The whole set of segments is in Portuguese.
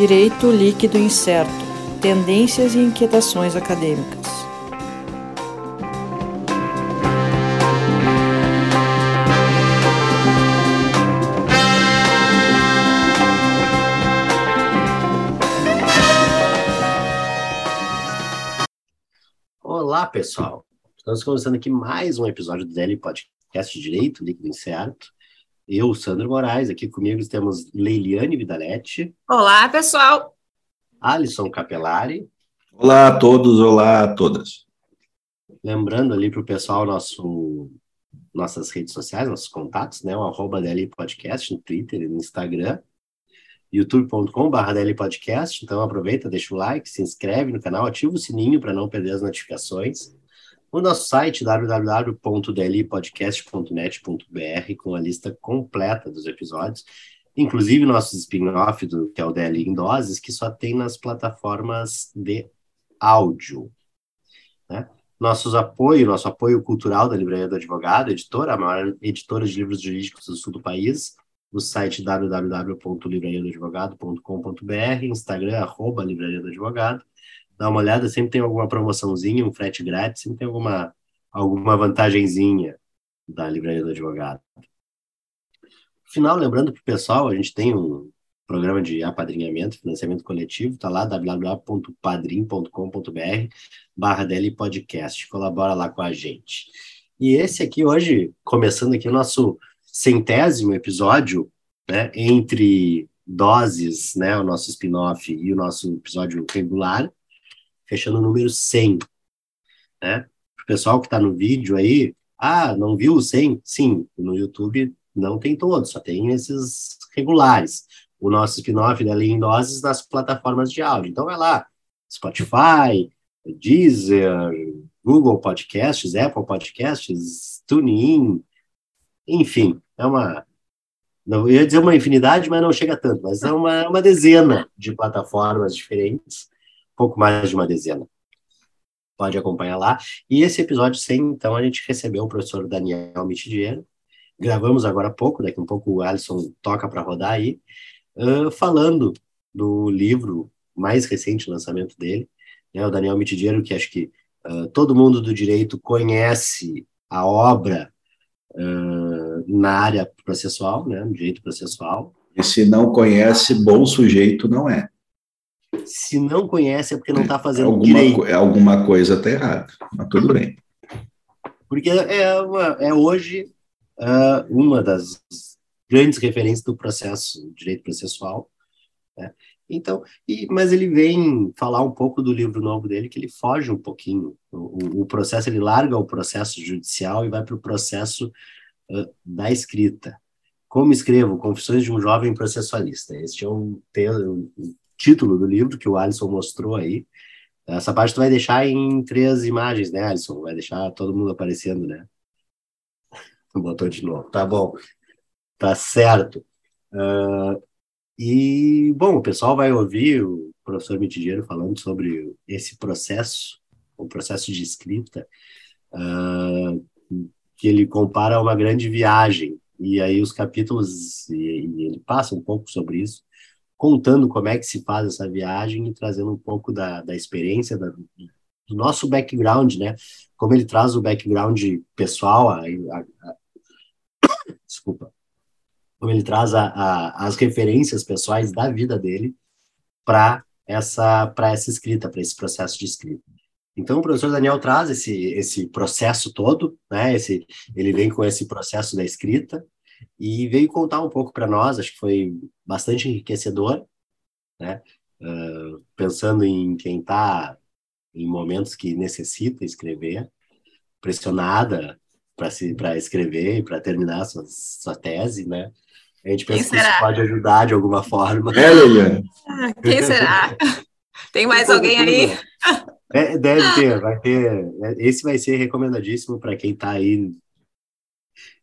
Direito líquido incerto. Tendências e inquietações acadêmicas. Olá, pessoal. Estamos começando aqui mais um episódio do DL Podcast Direito Líquido Incerto. Eu, Sandro Moraes, aqui comigo temos Leiliane Vidaletti. Olá, pessoal. Alisson Capelari. Olá a todos, olá a todas. Lembrando ali para o pessoal nosso, nossas redes sociais, nossos contatos, né? O arroba DL Podcast no Twitter e no Instagram youtube.com.br Podcast. Então aproveita, deixa o like, se inscreve no canal, ativa o sininho para não perder as notificações o nosso site www.dlpodcast.net.br com a lista completa dos episódios, inclusive nossos spin-off do que é o DL em doses, que só tem nas plataformas de áudio. Né? Nossos apoio, nosso apoio cultural da Livraria do Advogado, editora, a maior editora de livros jurídicos do sul do país, o site www.livrariadoadvogado.com.br, Instagram, arroba Livraria do Advogado, dá uma olhada, sempre tem alguma promoçãozinha, um frete grátis, sempre tem alguma, alguma vantagenzinha da livraria do advogado. Final, lembrando para o pessoal, a gente tem um programa de apadrinhamento, financiamento coletivo, está lá, www.padrim.com.br barra DL Podcast, colabora lá com a gente. E esse aqui hoje, começando aqui o nosso centésimo episódio, né, entre doses, né, o nosso spin-off e o nosso episódio regular, fechando o número 100. Né? O pessoal que está no vídeo aí, ah, não viu o 100? Sim, no YouTube não tem todos, só tem esses regulares. O nosso spin-off da em Doses nas plataformas de áudio. Então vai lá, Spotify, Deezer, Google Podcasts, Apple Podcasts, TuneIn, enfim, é uma. Não, eu ia dizer uma infinidade, mas não chega tanto, mas é uma, uma dezena de plataformas diferentes pouco mais de uma dezena. Pode acompanhar lá. E esse episódio 100, então, a gente recebeu o professor Daniel Mitidiero. Gravamos agora há pouco, daqui um pouco o Alisson toca para rodar aí, uh, falando do livro mais recente, lançamento dele, né, o Daniel Mitidiero, que acho que uh, todo mundo do direito conhece a obra uh, na área processual, né, no direito processual. E se não conhece, bom sujeito não é. Se não conhece é porque não está fazendo alguma, direito. É alguma coisa está errada, mas tudo bem. Porque é, uma, é hoje uh, uma das grandes referências do processo direito processual. Né? Então, e, mas ele vem falar um pouco do livro novo dele, que ele foge um pouquinho. O, o processo, ele larga o processo judicial e vai para o processo uh, da escrita. Como escrevo? Confissões de um jovem processualista. Este é um, um título do livro que o Alisson mostrou aí. Essa parte tu vai deixar em três imagens, né, Alisson? Vai deixar todo mundo aparecendo, né? Botou de novo. Tá bom. Tá certo. Uh, e, bom, o pessoal vai ouvir o professor Mitidiero falando sobre esse processo, o processo de escrita, uh, que ele compara a uma grande viagem. E aí os capítulos, e, e ele passa um pouco sobre isso, contando como é que se faz essa viagem e trazendo um pouco da, da experiência, da, do nosso background, né? Como ele traz o background pessoal, a, a, a, desculpa, como ele traz as referências pessoais da vida dele para essa para essa escrita, para esse processo de escrita. Então o professor Daniel traz esse esse processo todo, né? Esse ele vem com esse processo da escrita e veio contar um pouco para nós, acho que foi bastante enriquecedor, né? Uh, pensando em quem está em momentos que necessita escrever, pressionada para escrever e para terminar sua, sua tese, né? A gente pensa que isso pode ajudar de alguma forma. É, Liliane? Ah, quem será? Tem mais alguém aí? É, deve ter, vai ter. Esse vai ser recomendadíssimo para quem está aí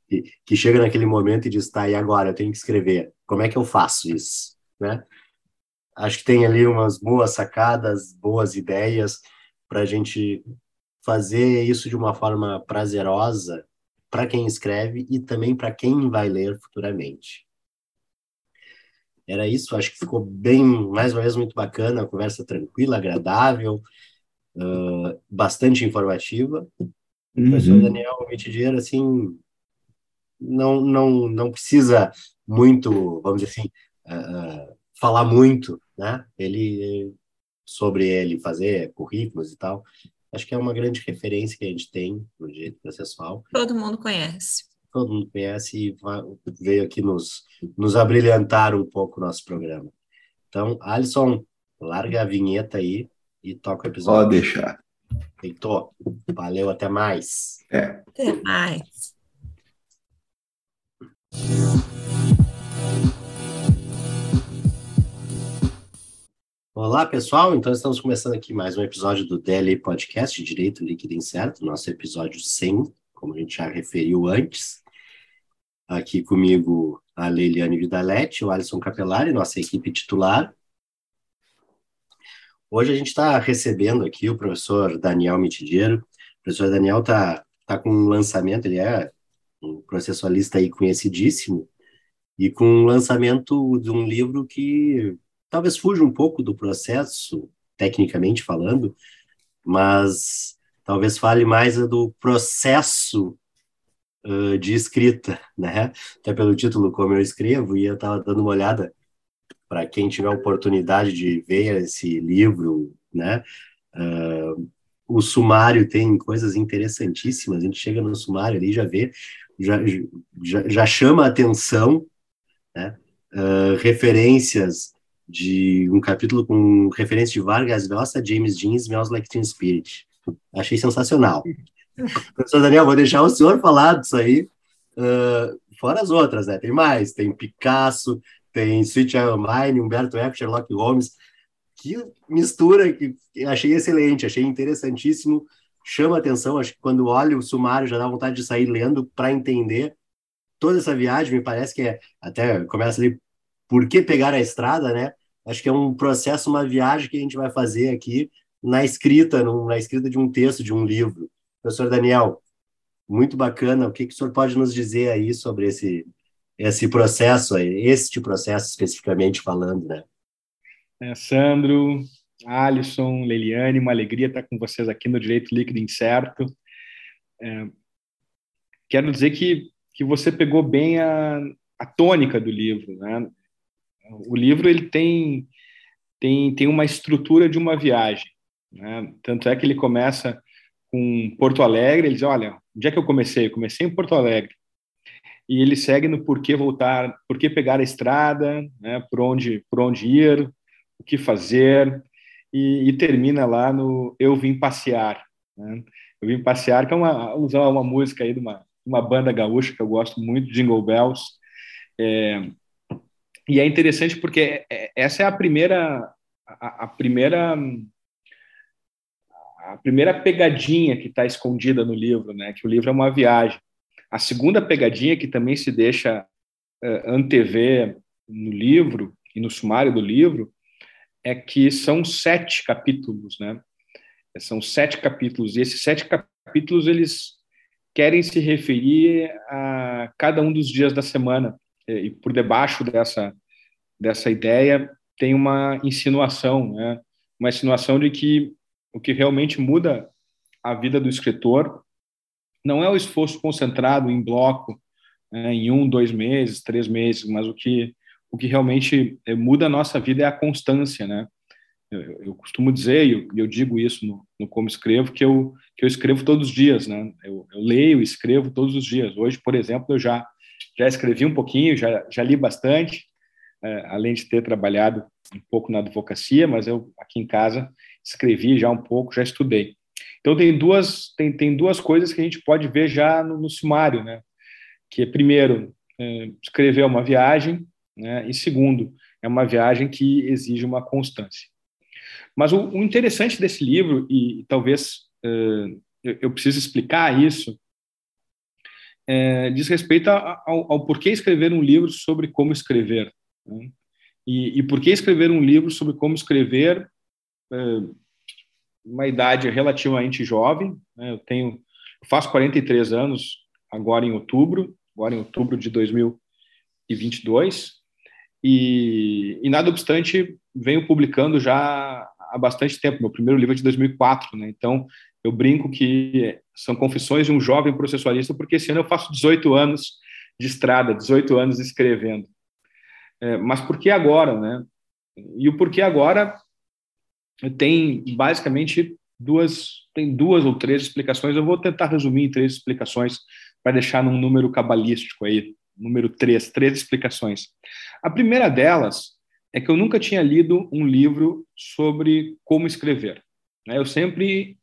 que, chega naquele momento e diz, tá, e agora? Eu tenho que escrever. Como é que eu faço isso? Né? Acho que tem ali umas boas sacadas, boas ideias para a gente fazer isso de uma forma prazerosa para quem escreve e também para quem vai ler futuramente. era isso. Acho que ficou bem, mais uma vez, muito bacana, conversa tranquila, agradável, uh, bastante informativa. O uhum. professor Daniel Mitidier, assim, não, não, não precisa muito, vamos dizer assim, uh, falar muito, né? Ele sobre ele fazer currículos e tal. Acho que é uma grande referência que a gente tem no direito processual. Todo mundo conhece. Todo mundo conhece e vai, veio aqui nos, nos abrilhantar um pouco o nosso programa. Então, Alisson, larga a vinheta aí e toca o episódio. Pode deixar. Heitor, valeu, até mais. É. Até mais. Olá, pessoal. Então, estamos começando aqui mais um episódio do DLE Podcast Direito Líquido Incerto, nosso episódio 100, como a gente já referiu antes. Aqui comigo a Leiliane Vidaletti, o Alisson Capelari, nossa equipe titular. Hoje a gente está recebendo aqui o professor Daniel Mitidiero. O professor Daniel está tá com um lançamento, ele é um processualista aí conhecidíssimo, e com um lançamento de um livro que talvez fuja um pouco do processo, tecnicamente falando, mas talvez fale mais do processo uh, de escrita, né? Até pelo título, como eu escrevo, e eu estava dando uma olhada para quem tiver oportunidade de ver esse livro, né? Uh, o sumário tem coisas interessantíssimas. A gente chega no sumário ali já vê, já, já, já chama a atenção, né? Uh, referências de um capítulo com referência de Vargas Llosa, James Dean, Smells Like Teen Spirit. Achei sensacional. Professor Daniel, vou deixar o senhor falar disso aí, uh, fora as outras, né? Tem mais, tem Picasso, tem Sweet Mine, Humberto Eco, Sherlock Holmes. Que mistura que achei excelente, achei interessantíssimo, chama atenção. Acho que quando olho o sumário já dá vontade de sair lendo para entender toda essa viagem. Me parece que é, até começa ali por que pegar a estrada, né? Acho que é um processo, uma viagem que a gente vai fazer aqui na escrita, na escrita de um texto, de um livro. Professor Daniel, muito bacana. O que, que o senhor pode nos dizer aí sobre esse, esse processo, este processo especificamente falando, né? É, Sandro, Alisson, Leliane, uma alegria estar com vocês aqui no Direito Líquido Incerto. É, quero dizer que, que você pegou bem a, a tônica do livro, né? O livro ele tem tem tem uma estrutura de uma viagem, né? Tanto é que ele começa com Porto Alegre, ele diz, olha, onde é que eu comecei? Eu comecei em Porto Alegre. E ele segue no porquê voltar, porquê pegar a estrada, né? Por onde por onde ir, o que fazer e, e termina lá no eu vim passear, né? Eu vim passear, que é uma usar uma música aí de uma uma banda gaúcha que eu gosto muito, Jingle Bells. É, e é interessante porque é, essa é a primeira a, a primeira a primeira pegadinha que está escondida no livro, né? Que o livro é uma viagem. A segunda pegadinha que também se deixa uh, antever no livro e no sumário do livro é que são sete capítulos, né? São sete capítulos e esses sete capítulos eles querem se referir a cada um dos dias da semana e por debaixo dessa dessa ideia tem uma insinuação, né? Uma insinuação de que o que realmente muda a vida do escritor não é o esforço concentrado em bloco, né, em um, dois meses, três meses, mas o que o que realmente eh, muda a nossa vida é a constância, né? Eu, eu costumo dizer, e eu, eu, digo isso no, no, como escrevo, que eu que eu escrevo todos os dias, né? Eu, eu leio, escrevo todos os dias. Hoje, por exemplo, eu já já escrevi um pouquinho, já, já li bastante, é, além de ter trabalhado um pouco na advocacia, mas eu aqui em casa escrevi já um pouco, já estudei. Então tem duas tem, tem duas coisas que a gente pode ver já no, no sumário, né? Que é, primeiro é, escrever uma viagem, né? E segundo é uma viagem que exige uma constância. Mas o, o interessante desse livro e, talvez é, eu, eu precise explicar isso é, diz respeito ao, ao, porquê escrever um livro sobre como escrever. Né? E, e por que escrever um livro sobre como escrever é, uma idade relativamente jovem? Né? Eu tenho, faço 43 anos agora em outubro, agora em outubro de 2022, e, e nada obstante, venho publicando já há bastante tempo. Meu primeiro livro é de 2004, né? Então, eu brinco que são confissões de um jovem processualista, porque esse ano eu faço 18 anos de estrada, 18 anos escrevendo. É, mas por que agora, né? E o porquê agora tem basicamente duas, tem duas ou três explicações. Eu vou tentar resumir em três explicações para deixar num número cabalístico aí, número três, três explicações. A primeira delas é que eu nunca tinha lido um livro sobre como escrever. Né? Eu sempre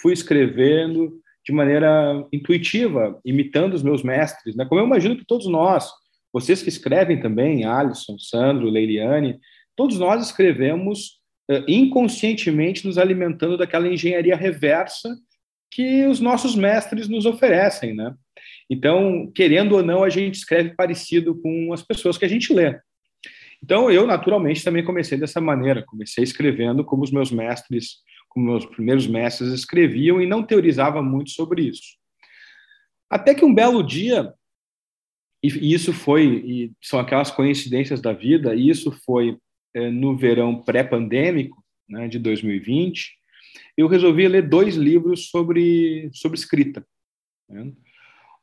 fui escrevendo de maneira intuitiva, imitando os meus mestres, né? como eu imagino que todos nós, vocês que escrevem também, Alisson, Sandro, Leiliane, todos nós escrevemos uh, inconscientemente nos alimentando daquela engenharia reversa que os nossos mestres nos oferecem, né? Então, querendo ou não, a gente escreve parecido com as pessoas que a gente lê. Então, eu naturalmente também comecei dessa maneira, comecei escrevendo como os meus mestres, como meus primeiros mestres escreviam e não teorizava muito sobre isso. Até que um belo dia, e isso foi, e são aquelas coincidências da vida, e isso foi é, no verão pré-pandêmico, né, de 2020, eu resolvi ler dois livros sobre, sobre escrita. Né?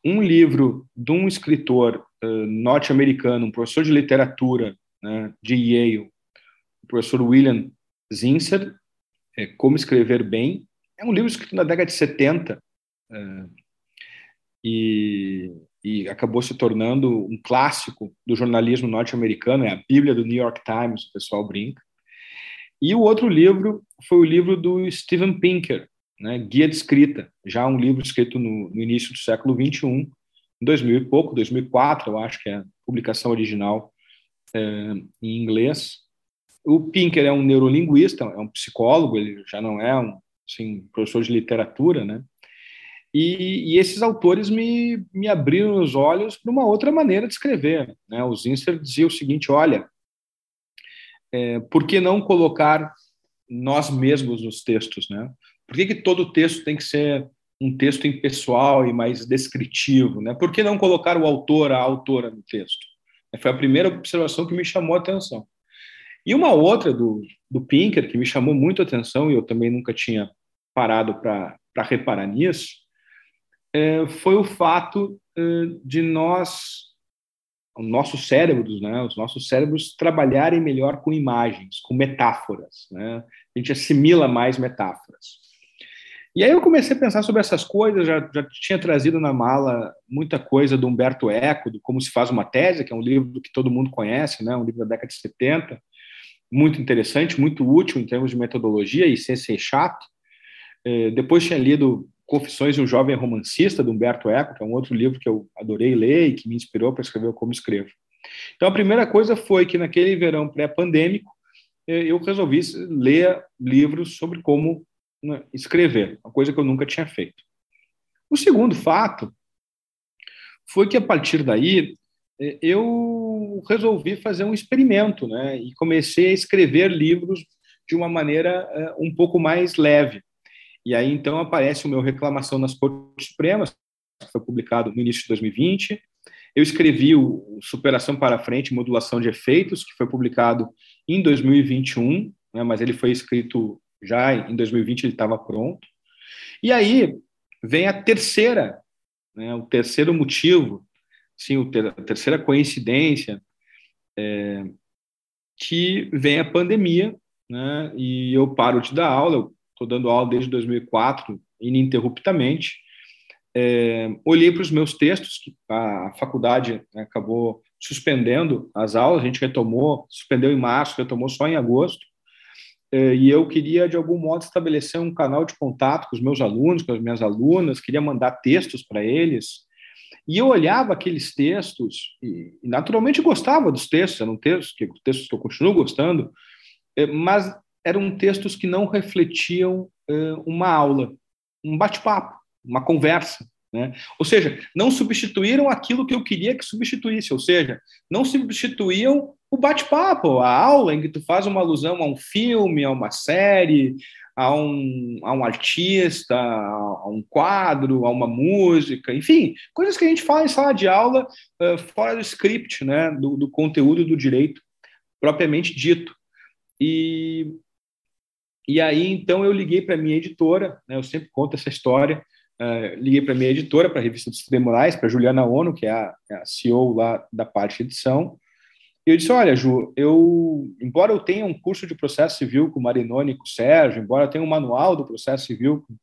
Um livro de um escritor uh, norte-americano, um professor de literatura né, de Yale, o professor William Zinsser, é, Como Escrever Bem. É um livro escrito na década de 70 uh, e, e acabou se tornando um clássico do jornalismo norte-americano, é a Bíblia do New York Times, o pessoal brinca. E o outro livro foi o livro do Steven Pinker, né, Guia de Escrita, já um livro escrito no, no, início do século 21, em 2000 e pouco, 2004, eu acho que é a publicação original é, em inglês. O Pinker é um neurolinguista, é um psicólogo, ele já não é um assim, professor de literatura, né? E, e, esses autores me, me abriram os olhos para uma outra maneira de escrever. Né? O Zinser dizia o seguinte: olha, é, por que não colocar nós mesmos nos textos, né? Por que, que todo texto tem que ser um texto impessoal e mais descritivo, né? Por que não colocar o autor, a autora no texto? Foi a primeira observação que me chamou a atenção. E uma outra do, do Pinker, que me chamou muito a atenção, e eu também nunca tinha parado para reparar nisso, é, foi o fato é, de nós os nossos cérebros, né, os nossos cérebros trabalharem melhor com imagens, com metáforas, né? A gente assimila mais metáforas. E aí eu comecei a pensar sobre essas coisas, já, já tinha trazido na mala muita coisa do Humberto Eco, do Como se faz uma tese, que é um livro que todo mundo conhece, né, um livro da década de 70, muito interessante, muito útil em termos de metodologia e sem ser chato. É, depois tinha lido Confissões de um Jovem Romancista, do Humberto Eco, que é um outro livro que eu adorei ler e que me inspirou para escrever Como Escrevo. Então, a primeira coisa foi que naquele verão pré-pandêmico, eh, eu resolvi ler livros sobre como escrever, uma coisa que eu nunca tinha feito. O segundo fato foi que, a partir daí, eh, eu resolvi fazer um experimento, né, e comecei a escrever livros de uma maneira uh, um pouco mais leve. E aí, então, aparece o meu Reclamação nas Cortes Supremas, que foi publicado no início de 2020. Eu escrevi o Superação para Frente, Modulação de Efeitos, que foi publicado em 2021, né, mas ele foi escrito já em 2020, ele estava pronto. E aí vem a terceira, né, o terceiro motivo, sim, a terceira coincidência, é, que vem a pandemia, né, e eu paro de dar aula, estou dando aula desde 2004, ininterruptamente. É, olhei para os meus textos, que a faculdade né, acabou suspendendo as aulas, a gente retomou, suspendeu em março, retomou só em agosto, e eu queria, de algum modo, estabelecer um canal de contato com os meus alunos, com as minhas alunas, queria mandar textos para eles, e eu olhava aqueles textos, e, naturalmente gostava dos textos, eram textos que, textos que eu continuo gostando, é, mas eram textos que não refletiam uh, uma aula, um bate-papo, uma conversa. Né? Ou seja, não substituíram aquilo que eu queria que substituísse, ou seja, não substituíam o bate-papo, a aula em que tu faz uma alusão a um filme, a uma série, a um, a um artista, a um quadro, a uma música, enfim, coisas que a gente fala em sala de aula uh, fora do script, né, do, do conteúdo do direito propriamente dito. E, e aí, então, eu liguei para minha editora, né, eu sempre conto essa história, uh, liguei para minha editora, para a revista dos Tribunais, para Juliana Ono, que é a, é a CEO lá da parte de edição, eu disse, olha, Ju, eu, embora eu tenha um curso de processo civil com Marinoni e com Sérgio, embora eu tenha um manual do processo civil com,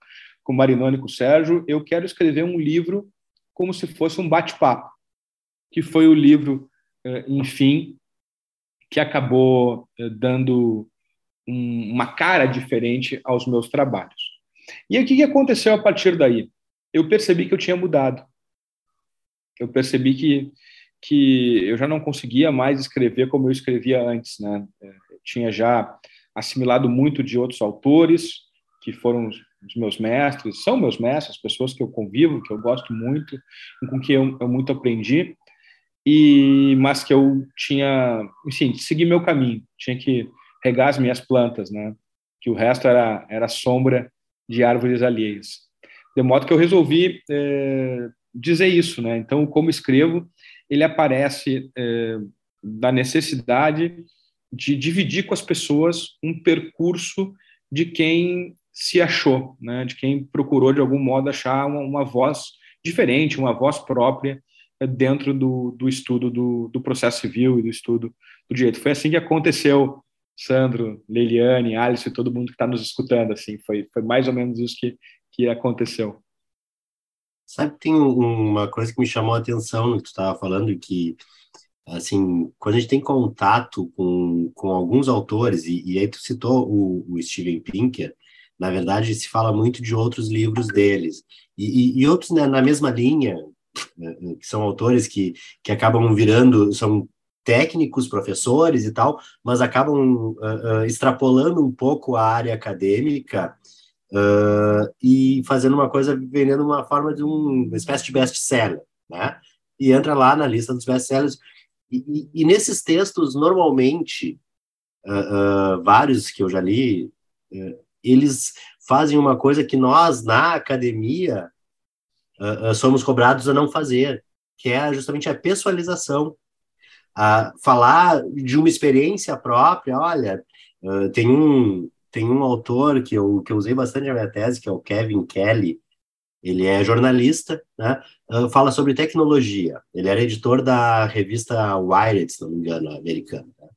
com Marinoni e com Sérgio, eu quero escrever um livro como se fosse um bate-papo, que foi o livro, uh, enfim, que acabou uh, dando um, uma cara diferente aos meus trabalhos. E o que aconteceu a partir daí? Eu percebi que eu tinha mudado. Eu percebi que, que eu já não conseguia mais escrever como eu escrevia antes. Né? Eu tinha já assimilado muito de outros autores, que foram os meus mestres, são meus mestres, pessoas que eu convivo, que eu gosto muito, com quem eu, eu muito aprendi, e mas que eu tinha, enfim, seguir meu caminho, tinha que regar as minhas plantas, né? Que o resto era era sombra de árvores alheias. De modo que eu resolvi é, dizer isso, né? Então, como escrevo, ele aparece é, da necessidade de dividir com as pessoas um percurso de quem se achou, né? De quem procurou de algum modo achar uma, uma voz diferente, uma voz própria é, dentro do, do estudo do, do processo civil e do estudo do direito. Foi assim que aconteceu Sandro, Leiliane, Alice todo mundo que está nos escutando, assim, foi, foi mais ou menos isso que, que aconteceu. Sabe, tem uma coisa que me chamou a atenção no que tu estava falando, que, assim, quando a gente tem contato com, com alguns autores, e, e aí tu citou o, o Steven Pinker, na verdade se fala muito de outros livros deles, e, e, e outros né, na mesma linha, né, que são autores que, que acabam virando, são técnicos, professores e tal, mas acabam uh, uh, extrapolando um pouco a área acadêmica uh, e fazendo uma coisa, vendendo uma forma de um, uma espécie de best-seller, né? E entra lá na lista dos best-sellers. E, e, e, nesses textos, normalmente, vários que eu já li, eles fazem uma coisa que nós, na academia, somos cobrados a não fazer, que é justamente a pessoalização a falar de uma experiência própria. Olha, uh, tem um tem um autor que eu, que eu usei bastante na minha tese, que é o Kevin Kelly. Ele é jornalista, né? Uh, fala sobre tecnologia. Ele era editor da revista Wired, se não me engano, americana. Né?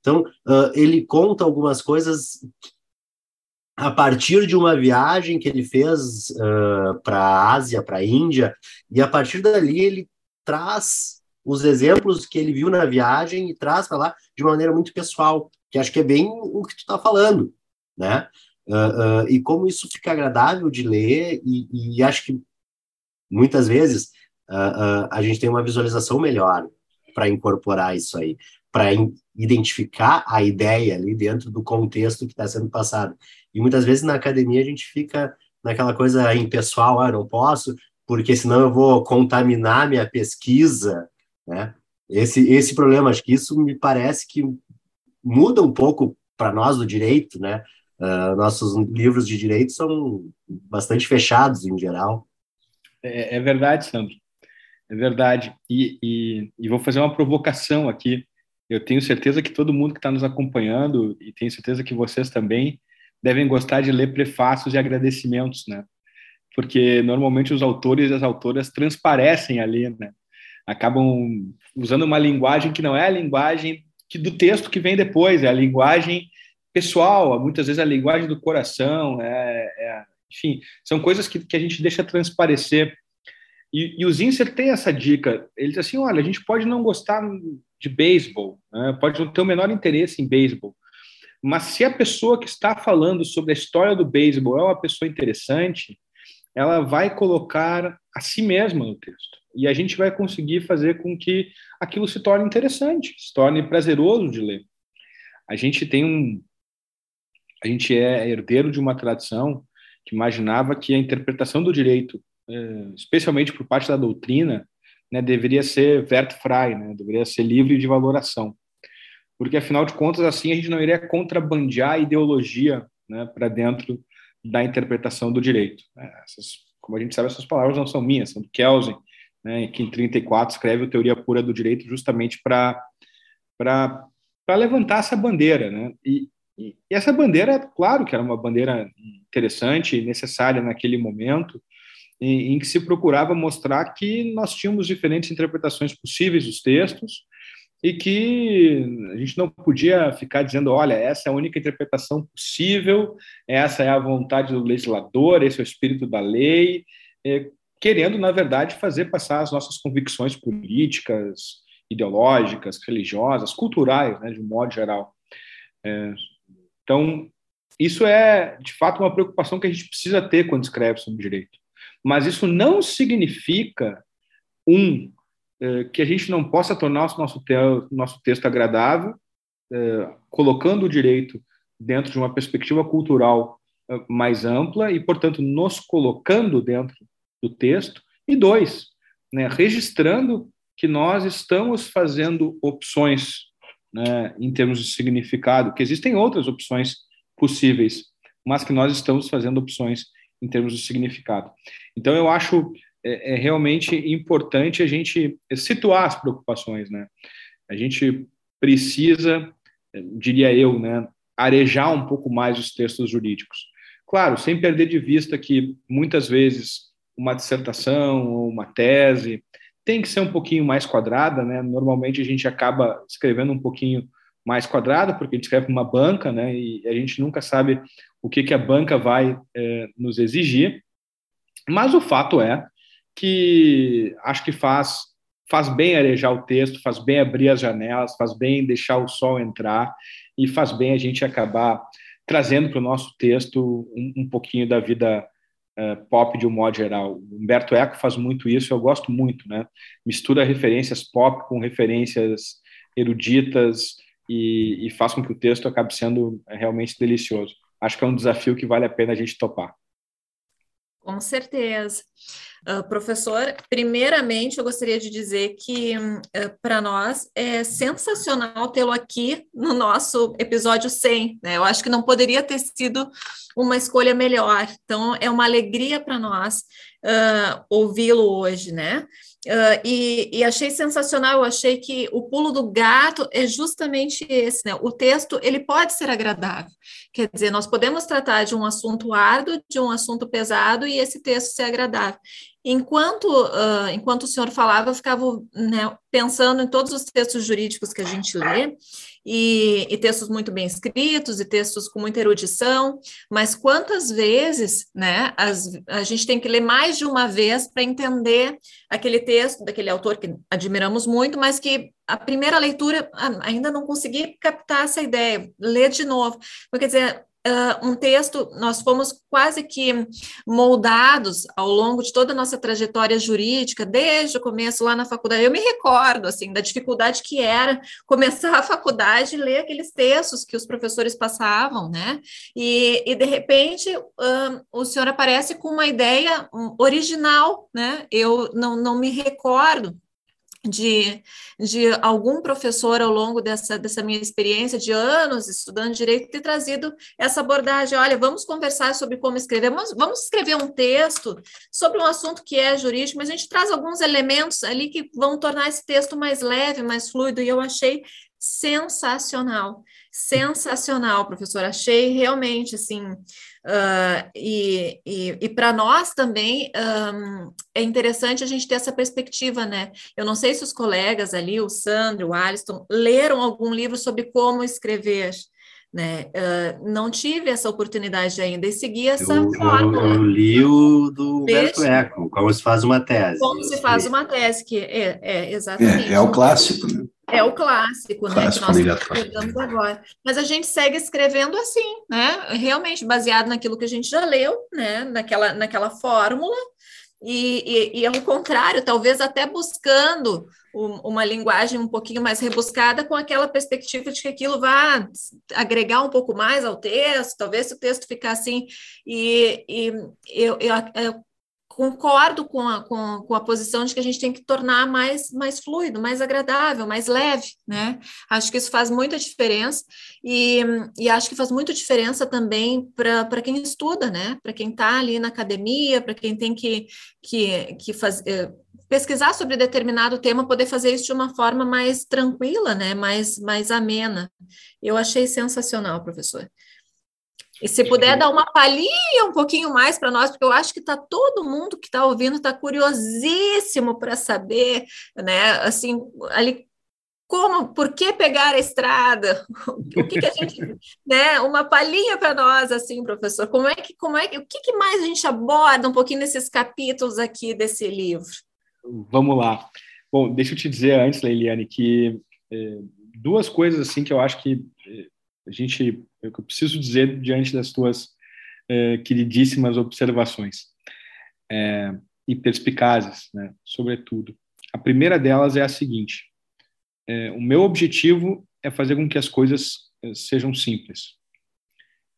Então, uh, ele conta algumas coisas a partir de uma viagem que ele fez uh, para a Ásia, para a Índia, e a partir dali ele traz os exemplos que ele viu na viagem e traz para lá de maneira muito pessoal, que acho que é bem o que tu está falando, né? Uh, uh, e como isso fica agradável de ler, e, e acho que muitas vezes uh, a gente tem uma visualização melhor para incorporar isso aí, para identificar a ideia ali dentro do contexto que está sendo passado. E muitas vezes na academia a gente fica naquela coisa impessoal, ah, não posso, porque senão eu vou contaminar minha pesquisa, né? Esse, esse problema, acho que isso me parece que muda um pouco para nós do direito, né? Uh, nossos livros de direito são bastante fechados em geral. É, é verdade, Sandro. É verdade. E, e, e, vou fazer uma provocação aqui. Eu tenho certeza que todo mundo que está nos acompanhando, e tenho certeza que vocês também, devem gostar de ler prefácios e agradecimentos, né? Porque normalmente os autores e as autoras transparecem ali, né? acabam usando uma linguagem que não é a linguagem que do texto que vem depois, é a linguagem pessoal, muitas vezes a linguagem do coração, é, é, enfim, são coisas que, que a gente deixa transparecer. E, e o Zinser tem essa dica, ele diz assim, olha, a gente pode não gostar de beisebol, né? pode não ter o menor interesse em beisebol, mas se a pessoa que está falando sobre a história do beisebol é uma pessoa interessante, ela vai colocar a si mesma no texto e a gente vai conseguir fazer com que aquilo se torne interessante, se torne prazeroso de ler. A gente tem um. A gente é herdeiro de uma tradição que imaginava que a interpretação do direito, é, especialmente por parte da doutrina, né, deveria ser wertfrei, né, deveria ser livre de valoração. Porque, afinal de contas, assim a gente não iria contrabandear a ideologia né, para dentro da interpretação do direito. É, essas, como a gente sabe, essas palavras não são minhas, são do Kelsen, né, que em 34 escreve a Teoria Pura do Direito justamente para para levantar essa bandeira, né? E, e, e, essa bandeira, claro que era uma bandeira interessante e necessária naquele momento, em, em, que se procurava mostrar que nós tínhamos diferentes interpretações possíveis dos textos e que a gente não podia ficar dizendo, olha, essa é a única interpretação possível, essa é a vontade do legislador, esse é o espírito da lei, é, querendo, na verdade, fazer passar as nossas convicções políticas, ideológicas, religiosas, culturais, né, de um modo geral. É, então, isso é, de fato, uma preocupação que a gente precisa ter quando escreve sobre direito. Mas isso não significa, um, é, que a gente não possa tornar o nosso, te nosso texto agradável, é, colocando o direito dentro de uma perspectiva cultural é, mais ampla e, portanto, nos colocando dentro do texto. E dois, né, registrando que nós estamos fazendo opções né, em termos de significado, que existem outras opções possíveis, mas que nós estamos fazendo opções em termos de significado. Então, eu acho é, é realmente importante a gente situar as preocupações, né? A gente precisa, diria eu, né, arejar um pouco mais os textos jurídicos. Claro, sem perder de vista que muitas vezes uma dissertação ou uma tese tem que ser um pouquinho mais quadrada, né? Normalmente a gente acaba escrevendo um pouquinho mais quadrada, porque a gente escreve uma banca, né? E a gente nunca sabe o que, que a banca vai é, nos exigir. Mas o fato é que acho que faz faz bem arejar o texto, faz bem abrir as janelas, faz bem deixar o sol entrar e faz bem a gente acabar trazendo para o nosso texto um, um pouquinho da vida pop de um modo geral. O Humberto Eco faz muito isso, eu gosto muito, né? Mistura referências pop com referências eruditas e, e faz com que o texto acabe sendo eh, realmente delicioso. Acho que é um desafio que vale a pena a gente topar. Com certeza. Uh, professor, primeiramente eu gostaria de dizer que uh, para nós é sensacional tê-lo aqui no nosso episódio 100. Né? Eu acho que não poderia ter sido uma escolha melhor. Então é uma alegria para nós uh, ouvi-lo hoje, né? Uh, e, e, achei sensacional, eu achei que o pulo do gato é justamente esse, né? O texto, ele pode ser agradável, quer dizer, nós podemos tratar de um assunto árduo, de um assunto pesado, e esse texto ser agradável. Enquanto, uh, enquanto o senhor falava, eu ficava né, pensando em todos os textos jurídicos que a gente lê, e, e, textos muito bem escritos, e textos com muita erudição, mas quantas vezes né, as, a gente tem que ler mais de uma vez para entender aquele texto daquele autor que admiramos muito, mas que a primeira leitura ah, ainda não consegui captar essa ideia, ler de novo. Quer dizer, uh, um texto, nós fomos quase que moldados ao longo de toda a nossa trajetória jurídica, desde o começo lá na faculdade. Eu me recordo, assim, da dificuldade que era começar a faculdade e ler aqueles textos que os professores passavam, né? E, e de repente, uh, o senhor aparece com uma ideia original, né? Eu não, não me recordo de, de algum professor ao longo dessa, dessa minha experiência de anos estudando direito ter trazido essa abordagem. Olha, vamos conversar sobre como escrever, vamos, vamos escrever um texto sobre um assunto que é jurídico, mas a gente traz alguns elementos ali que vão tornar esse texto mais leve, mais fluido, e eu achei sensacional, sensacional, professor. Achei realmente assim Uh, e e, e para nós também um, é interessante a gente ter essa perspectiva, né? Eu não sei se os colegas ali, o Sandro, o Alisson, leram algum livro sobre como escrever. Né? Uh, não tive essa oportunidade ainda e segui essa eu, fórmula. Eu, eu li o do Humberto Eco, como se faz uma tese. Como se faz uma tese, que é, é exatamente. É, é o clássico, né? É o clássico, clássico né? Que nós pegamos agora. Mas a gente segue escrevendo assim, né? Realmente baseado naquilo que a gente já leu, né? Naquela, naquela fórmula. E, e, e ao contrário, talvez até buscando uma linguagem um pouquinho mais rebuscada com aquela perspectiva de que aquilo vai agregar um pouco mais ao texto, talvez se o texto ficar assim, e, e eu, eu, eu concordo com a, com, com, a posição de que a gente tem que tornar mais, mais fluido, mais agradável, mais leve, né? Acho que isso faz muita diferença e, e acho que faz muita diferença também para quem estuda, né? Para quem está ali na academia, para quem tem que, que, que fazer pesquisar sobre determinado tema, poder fazer isso de uma forma mais tranquila, né? mais, mais amena. Eu achei sensacional, professor. E se puder dar uma palhinha um pouquinho mais para nós, porque eu acho que está todo mundo que está ouvindo está curiosíssimo para saber, né? Assim, ali como, por que pegar a estrada? O que, que a gente, né? Uma palhinha para nós, assim, professor. Como é que, como é que, o que, que mais a gente aborda um pouquinho nesses capítulos aqui desse livro? Vamos lá. Bom, deixa eu te dizer antes, Leiliane, que é, duas coisas assim que eu acho que é, a gente, eu preciso dizer diante das tuas é, queridíssimas observações é, e perspicazes, né, sobretudo. A primeira delas é a seguinte: é, o meu objetivo é fazer com que as coisas é, sejam simples.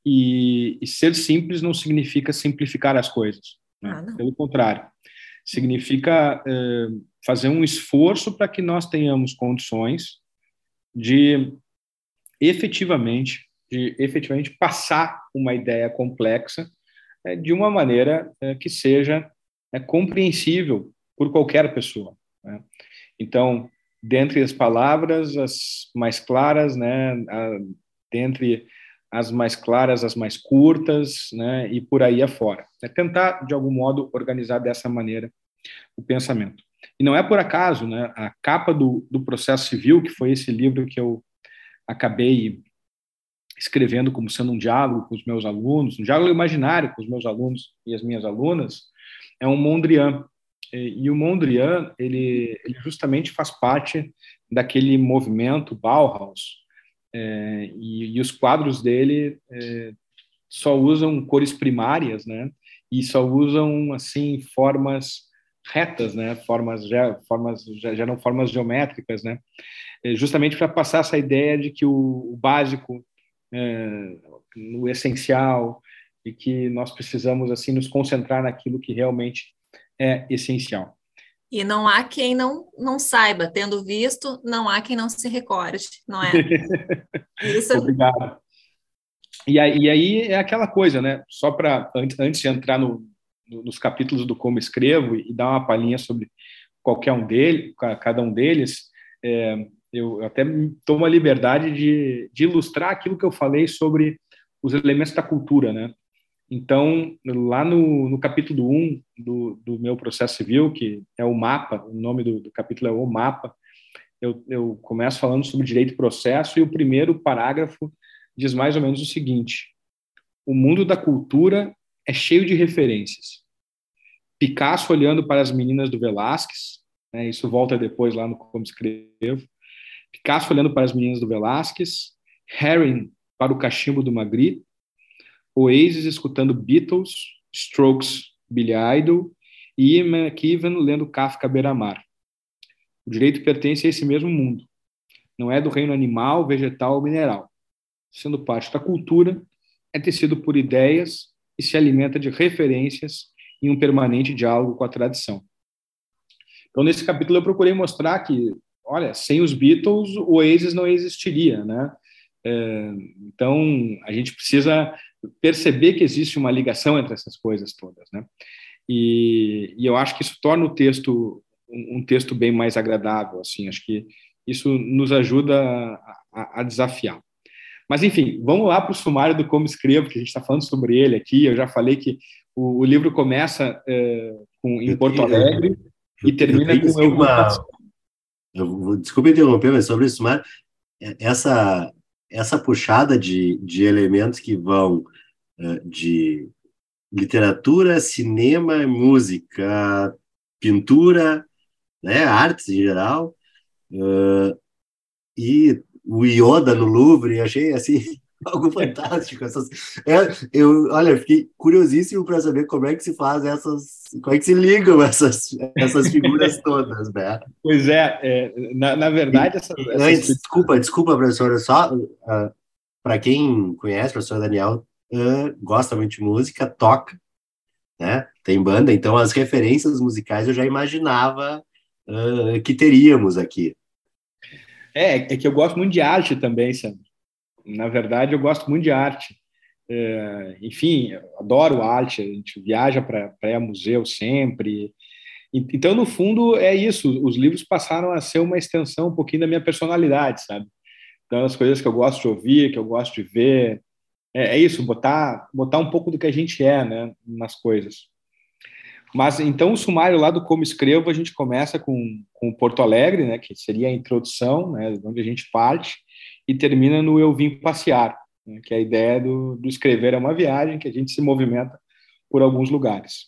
E, e, ser simples não significa simplificar as coisas. Né? Ah, Pelo contrário, significa é, fazer um esforço para que nós tenhamos condições de efetivamente, de efetivamente passar uma ideia complexa é, de uma maneira é, que seja é, compreensível por qualquer pessoa. Né? Então, dentre as palavras, as mais claras, né, a, dentre as mais claras, as mais curtas, né, e por aí afora. É tentar, de algum modo, organizar dessa maneira o pensamento. E não é por acaso, né, a capa do, do processo civil, que foi esse livro que eu acabei escrevendo como sendo um diálogo com os meus alunos, um diálogo imaginário com os meus alunos e as minhas alunas, é um Mondrian, e o Mondrian, ele, ele justamente faz parte daquele movimento Bauhaus, é, e, e, os quadros dele é, só usam cores primárias, né? E só usam assim formas retas, né? Formas já, formas já, já não formas geométricas, né? É, justamente para passar essa ideia de que o básico, é, o essencial, e que nós precisamos assim nos concentrar naquilo que realmente é essencial. E não há quem não, não saiba, tendo visto, não há quem não se recorde, não é? Isso... Obrigado. E aí, e aí é aquela coisa, né? Só para antes de entrar no, nos capítulos do como escrevo e dar uma palhinha sobre qualquer um deles, cada um deles, é, eu até tomo a liberdade de, de ilustrar aquilo que eu falei sobre os elementos da cultura, né? Então, lá no, no capítulo 1 do, do meu processo civil, que é o mapa, o nome do, do capítulo é o mapa, eu, eu começo falando sobre direito e processo, e o primeiro parágrafo diz mais ou menos o seguinte: o mundo da cultura é cheio de referências. Picasso olhando para as meninas do Velázquez, né, isso volta depois lá no Como Escrevo. Picasso olhando para as meninas do Velázquez, Herring para o cachimbo do Magritte, Oasis escutando Beatles, Strokes, Billy Idol e Ian lendo Kafka Beira-Mar. O direito pertence a esse mesmo mundo. Não é do reino animal, vegetal ou mineral. Sendo parte da cultura, é tecido por ideias e se alimenta de referências em um permanente diálogo com a tradição. Então, nesse capítulo, eu procurei mostrar que, olha, sem os Beatles, o Oasis não existiria, né? É, então, a gente precisa perceber que existe uma ligação entre essas coisas todas, né? E, e eu acho que isso torna o texto um, um, texto bem mais agradável, assim. Acho que isso nos ajuda a, a desafiar. Mas, enfim, vamos lá para o sumário do Como Escrevo, que a gente está falando sobre ele aqui. Eu já falei que o, o livro começa é, com, em Porto Alegre eu, e termina eu com... Uma, eu, desculpa interromper, mas sobre o sumário, é, essa essa puxada de, de elementos que vão uh, de literatura, cinema, música, pintura, né, artes em geral, uh, e o Yoda no Louvre, achei assim algo fantástico. Essas, é, eu, olha, fiquei curiosíssimo para saber como é que se faz essas, como é que se ligam essas, essas figuras todas, né? Pois é, é na, na verdade, essas, essas... Antes, desculpa, desculpa, professora, só uh, ah, para quem conhece, o professor Daniel uh, gosta muito de música, toca, né? Tem banda, então as referências musicais eu já imaginava uh, que teríamos aqui. É, é que eu gosto muito de arte também, Sandro. Na verdade, eu gosto muito de arte. É, enfim, adoro arte. A gente viaja para museu sempre. Então, no fundo, é isso. Os livros passaram a ser uma extensão um pouquinho da minha personalidade, sabe? Então, as coisas que eu gosto de ouvir, que eu gosto de ver, é, é isso, botar, botar um pouco do que a gente é, né, nas coisas. Mas então o sumário lá do Como Escrevo, a gente começa com, com Porto Alegre, né, que seria a introdução, né, onde a gente parte, e termina no Eu Vim Passear, né, que é a ideia do, do escrever é uma viagem, que a gente se movimenta por alguns lugares.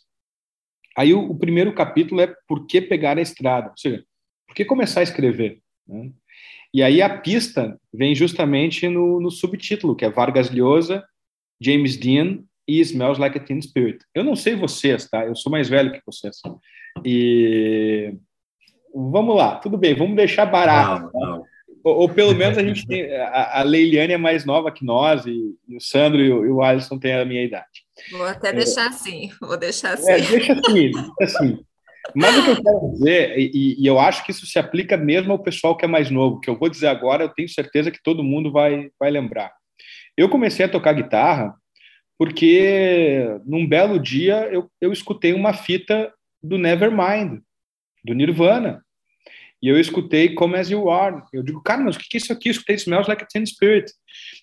Aí o, o primeiro capítulo é Por que pegar a estrada? Ou seja, por que começar a escrever? Né? E aí a pista vem justamente no, no subtítulo, que é Vargas Llosa, James Dean e Smells Like a Teen Spirit. Eu não sei vocês, tá? Eu sou mais velho que vocês. E vamos lá, tudo bem, vamos deixar barato. Não, não. Ou, ou, pelo menos a gente tem. A, a Leiliane é mais nova que nós, e, e o Sandro e o, e o, Alisson têm a minha idade. Vou até é, deixar assim, vou deixar assim. É, deixa assim, deixa assim. Mas o que eu quero dizer, e, e, eu acho que isso se aplica mesmo ao pessoal que é mais novo, que eu vou dizer agora, eu tenho certeza que todo mundo vai, vai lembrar. Eu comecei a tocar guitarra porque num belo dia eu, eu escutei uma fita do Nevermind, do Nirvana. E eu escutei Come As You Are. Eu digo, cara, mas o que é isso aqui? Eu escutei Smells Like a Teen Spirit.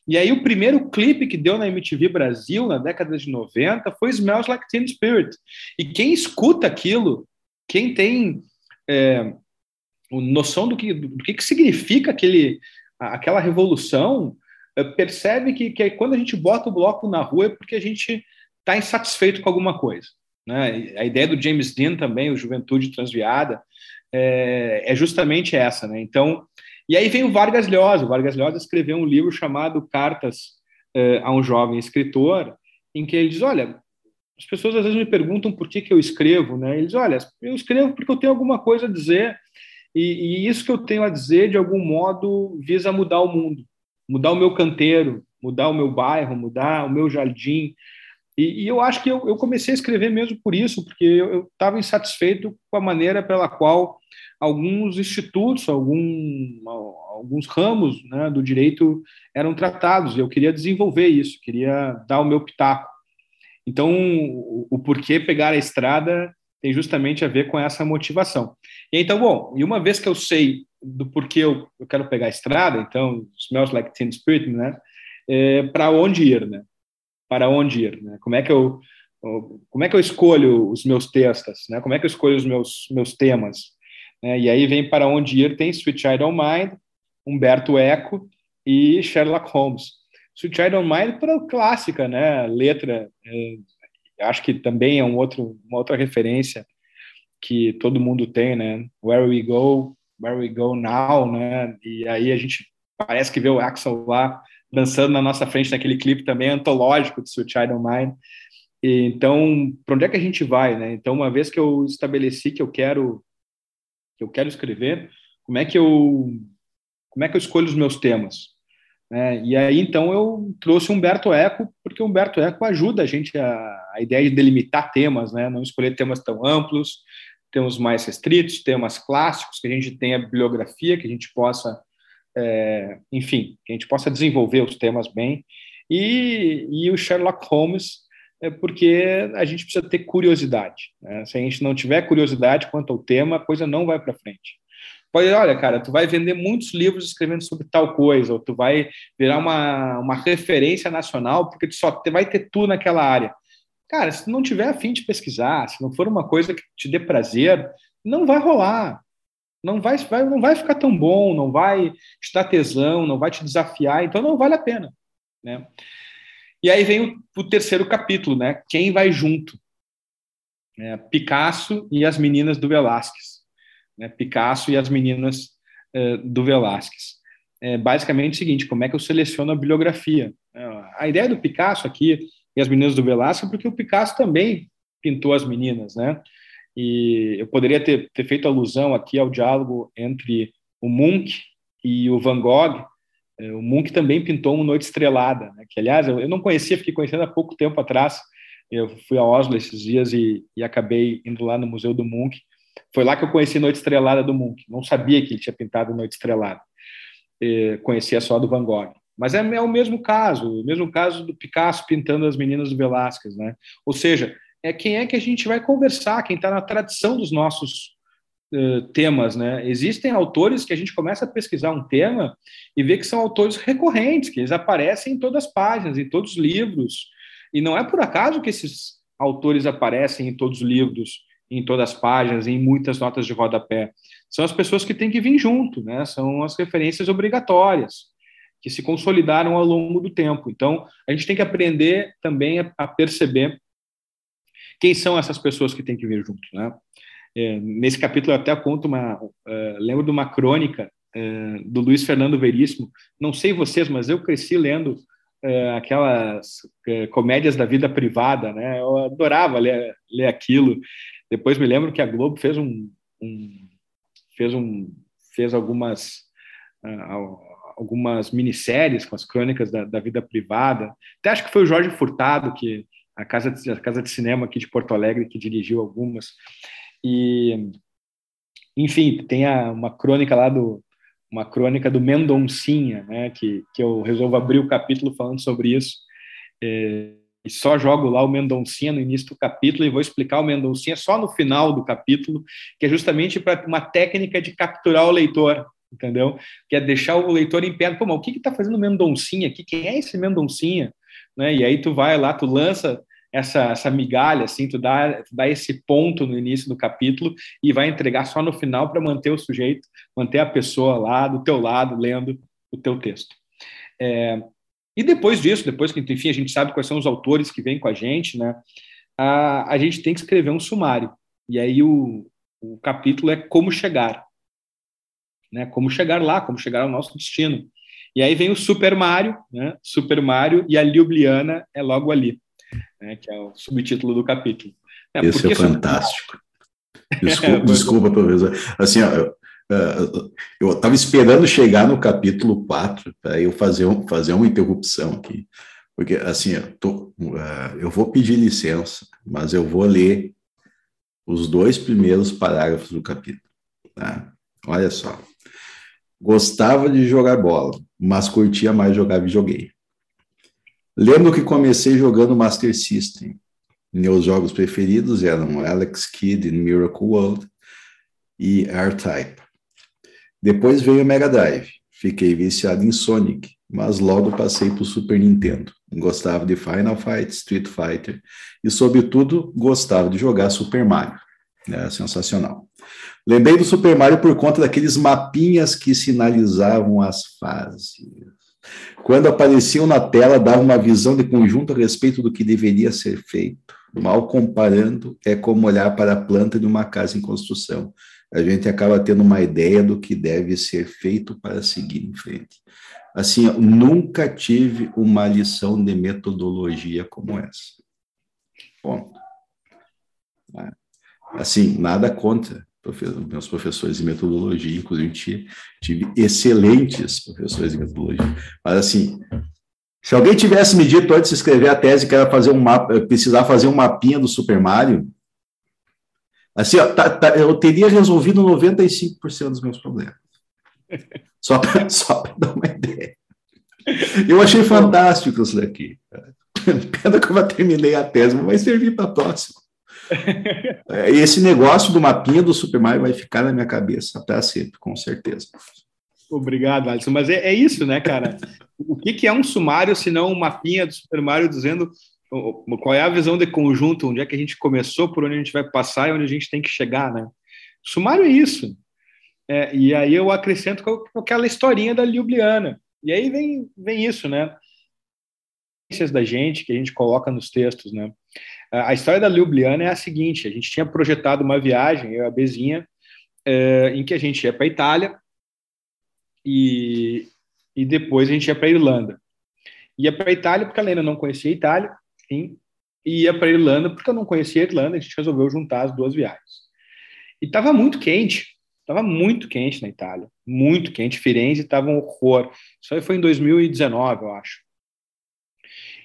E aí o primeiro clipe que deu na MTV Brasil, na década de 90, foi Smells Like a Teen Spirit. E quem escuta aquilo, quem tem é, noção do que, do que, que significa aquele, aquela revolução, é, percebe que, que quando a gente bota o bloco na rua é porque a gente está insatisfeito com alguma coisa. Né? A ideia do James Dean também, o Juventude Transviada, é, é justamente essa, né? Então, e aí vem o Vargas Llosa. O Vargas Llosa escreveu um livro chamado Cartas é, a um Jovem Escritor, em que ele diz, olha, as pessoas às vezes me perguntam por que, que eu escrevo, né? Eles, olha, eu escrevo porque eu tenho alguma coisa a dizer e, e isso que eu tenho a dizer, de algum modo, visa mudar o mundo, mudar o meu canteiro, mudar o meu bairro, mudar o meu jardim, e, e eu acho que eu, eu, comecei a escrever mesmo por isso, porque eu estava insatisfeito com a maneira pela qual alguns institutos, algum, alguns ramos né, do direito eram tratados, eu queria desenvolver isso, queria dar o meu pitaco. Então, o, o porquê pegar a estrada tem justamente a ver com essa motivação. E então, bom, e uma vez que eu sei do porquê eu, eu quero pegar a estrada, então, smells like teen spirit, né? É, para onde ir, né? Para onde ir, né? Como é que eu como é que eu escolho os meus textos, né? Como é que eu escolho os meus meus temas? Né? E aí vem para onde ir tem Sweet Child Mind, Humberto Eco e Sherlock Holmes. Sweet Child O' Mind para clássica, né? Letra, é, acho que também é um outro uma outra referência que todo mundo tem, né? Where we go, where we go now, né? E aí a gente parece que vê o Axel lá dançando na nossa frente naquele clipe também antológico de Sweet Child Mine. E, então, para onde é que a gente vai, né? Então, uma vez que eu estabeleci que eu quero que eu quero escrever, como é que eu como é que eu escolho os meus temas? É, e aí, então, eu trouxe Humberto Eco, porque Humberto Eco ajuda a gente a, a ideia de delimitar temas, né? Não escolher temas tão amplos, temas mais restritos, temas clássicos, que a gente tenha bibliografia, que a gente possa é, enfim, que a gente possa desenvolver os temas bem. E, e o Sherlock Holmes, é porque a gente precisa ter curiosidade. Né? Se a gente não tiver curiosidade quanto ao tema, a coisa não vai para frente. Pode, olha, cara, tu vai vender muitos livros escrevendo sobre tal coisa, ou tu vai virar uma, uma referência nacional, porque tu só vai ter tu naquela área. Cara, se tu não tiver afim de pesquisar, se não for uma coisa que te dê prazer, não vai rolar não vai, vai, não vai ficar tão bom, não vai te dar tesão, não vai te desafiar, então não vale a pena. Né? E aí vem o, o terceiro capítulo, né? Quem vai junto? É, Picasso e as meninas do Velázquez. Né? Picasso e as meninas é, do Velázquez. É basicamente o seguinte: como é que eu seleciono a bibliografia? É, a ideia do Picasso aqui e as meninas do Velázquez, porque o Picasso também pintou as meninas, né? E eu poderia ter, ter feito alusão aqui ao diálogo entre o Munch e o Van Gogh. É, o Munch também pintou uma Noite Estrelada, né? que, aliás, eu, eu não conhecia, fiquei conhecendo há pouco tempo atrás. Eu fui a Oslo esses dias e, e acabei indo lá no Museu do Munch. Foi lá que eu conheci Noite Estrelada do Munch. Não sabia que ele tinha pintado Noite Estrelada. É, conhecia só do Van Gogh. Mas é, é, o mesmo caso, o mesmo caso do Picasso pintando as meninas do Velázquez, né? Ou seja, é quem é que a gente vai conversar, quem está na tradição dos nossos uh, temas, né? Existem autores que a gente começa a pesquisar um tema e vê que são autores recorrentes, que eles aparecem em todas as páginas, em todos os livros, e não é por acaso que esses autores aparecem em todos os livros, em todas as páginas, em muitas notas de rodapé. São as pessoas que têm que vir junto, né? São as referências obrigatórias que se consolidaram ao longo do tempo. Então, a gente tem que aprender também a, a perceber quem são essas pessoas que têm que vir junto, né? É, nesse capítulo eu até conto uma, uh, lembro de uma crônica uh, do Luiz Fernando Veríssimo. Não sei vocês, mas eu cresci lendo uh, aquelas comédias da vida privada, né? Eu adorava ler, ler aquilo. Depois me lembro que a Globo fez um, um fez um fez algumas algumas minisséries com as crônicas da, da, vida privada. Até acho que foi o Jorge Furtado, que a casa, de, a casa de cinema aqui de Porto Alegre, que dirigiu algumas. E, enfim, tem a, uma crônica lá do uma crônica do Mendoncinha, né, que, que eu resolvo abrir o capítulo falando sobre isso. É, e só jogo lá o Mendoncinha no início do capítulo e vou explicar o Mendoncinha só no final do capítulo, que é justamente para uma técnica de capturar o leitor entendeu? Que é deixar o leitor em pé. Pô, mas o que está fazendo Mendoncinha aqui? Quem é esse Mendoncinha? Né? E aí tu vai lá, tu lança essa, essa migalha, assim, tu dá, tu dá esse ponto no início do capítulo e vai entregar só no final para manter o sujeito, manter a pessoa lá do teu lado, lendo o teu texto. É, e depois disso, depois que, enfim, a gente sabe quais são os autores que vêm com a gente, né, a, a gente tem que escrever um sumário. E aí o, o capítulo é como chegar né? Como chegar lá, como chegar ao nosso destino. E aí vem o Super Mario, né? Super Mario e a Ljubljana é logo ali, né? Que é o subtítulo do capítulo. É, Esse é fantástico. Desculpa, desculpa professor. Assim, ó, eu estava esperando chegar no capítulo 4 para eu fazer, um, fazer uma interrupção aqui. Porque, assim, eu, tô, uh, eu vou pedir licença, mas eu vou ler os dois primeiros parágrafos do capítulo. Tá? Olha só. Gostava de jogar bola, mas curtia mais jogar videogame. Lembro que comecei jogando Master System. Meus jogos preferidos eram Alex Kidd in Miracle World e R-Type. Depois veio o Mega Drive. Fiquei viciado em Sonic, mas logo passei para o Super Nintendo. Gostava de Final Fight, Street Fighter e, sobretudo, gostava de jogar Super Mario. Era sensacional. Lembrei do Super Mario por conta daqueles mapinhas que sinalizavam as fases. Quando apareciam na tela, dava uma visão de conjunto a respeito do que deveria ser feito. Mal comparando, é como olhar para a planta de uma casa em construção. A gente acaba tendo uma ideia do que deve ser feito para seguir em frente. Assim, eu nunca tive uma lição de metodologia como essa. Ponto. Assim, nada contra meus professores de metodologia, inclusive tive, tive excelentes professores de metodologia. Mas assim, se alguém tivesse me dito antes de escrever a tese que era fazer um mapa, precisar fazer um mapinha do Super Mario, assim, ó, tá, tá, eu teria resolvido 95% dos meus problemas. Só para só dar uma ideia. Eu achei fantástico isso daqui. Pena que eu terminei a tese, mas vai servir para a próxima. É, esse negócio do mapinha do Super Mario vai ficar na minha cabeça para sempre, com certeza. Obrigado, Alisson. Mas é, é isso, né, cara? o que, que, é um sumário se não um mapinha do Super Mario dizendo qual é a visão de conjunto, onde é que a gente começou, por onde a gente vai passar e onde a gente tem que chegar, né? Sumário é isso. É, e aí eu acrescento com aquela historinha da Ljubljana. E aí vem, vem isso, né? da gente que a gente coloca nos textos, né? A história da Ljubljana é a seguinte: a gente tinha projetado uma viagem, eu e a Bezinha, é, em que a gente ia para a Itália e, e depois a gente ia para a Irlanda. Ia para a Itália porque a Lena não conhecia a Itália, e ia para a Irlanda porque eu não conhecia a Irlanda, a gente resolveu juntar as duas viagens. E estava muito quente, estava muito quente na Itália, muito quente. Firenze estava um horror. Isso aí foi em 2019, eu acho.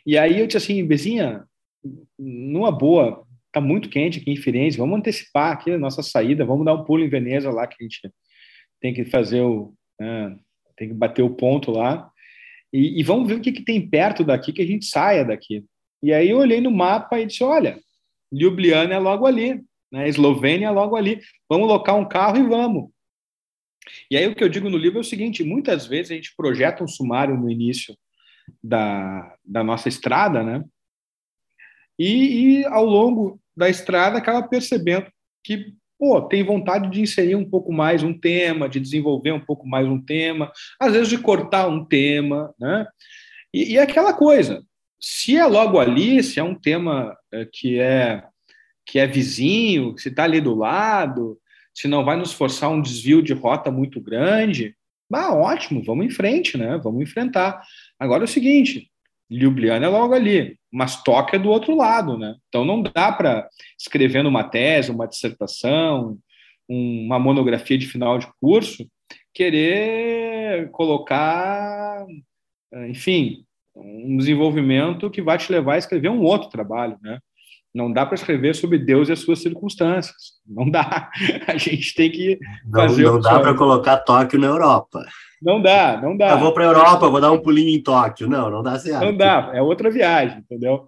E aí eu disse assim, Bezinha, numa boa, tá muito quente aqui em Firenze, vamos antecipar aqui a nossa saída, vamos dar um pulo em Veneza lá, que a gente tem que fazer o. Né, tem que bater o ponto lá. E, e vamos ver o que, que tem perto daqui, que a gente saia daqui. E aí eu olhei no mapa e disse: olha, Ljubljana é logo ali, né? Eslovênia é logo ali. Vamos locar um carro e vamos. E aí o que eu digo no livro é o seguinte: muitas vezes a gente projeta um sumário no início da, da nossa estrada, né? E, e ao longo da estrada acaba percebendo que pô, tem vontade de inserir um pouco mais um tema, de desenvolver um pouco mais um tema, às vezes de cortar um tema, né? E, e é aquela coisa, se é logo ali, se é um tema é, que é que é vizinho, se está ali do lado, se não vai nos forçar um desvio de rota muito grande, bah, ótimo, vamos em frente, né? Vamos enfrentar. Agora é o seguinte, Ljubljana é logo ali, mas Tóquio é do outro lado, né? Então não dá para escrever uma tese, uma dissertação, uma monografia de final de curso, querer colocar, enfim, um desenvolvimento que vai te levar a escrever um outro trabalho, né? Não dá para escrever sobre Deus e as suas circunstâncias. Não dá. A gente tem que fazer. Não, não dá para colocar Tóquio na Europa. Não dá, não dá. Eu vou para a Europa, vou dar um pulinho em Tóquio. Não, não dá certo. Não dá, é outra viagem, entendeu?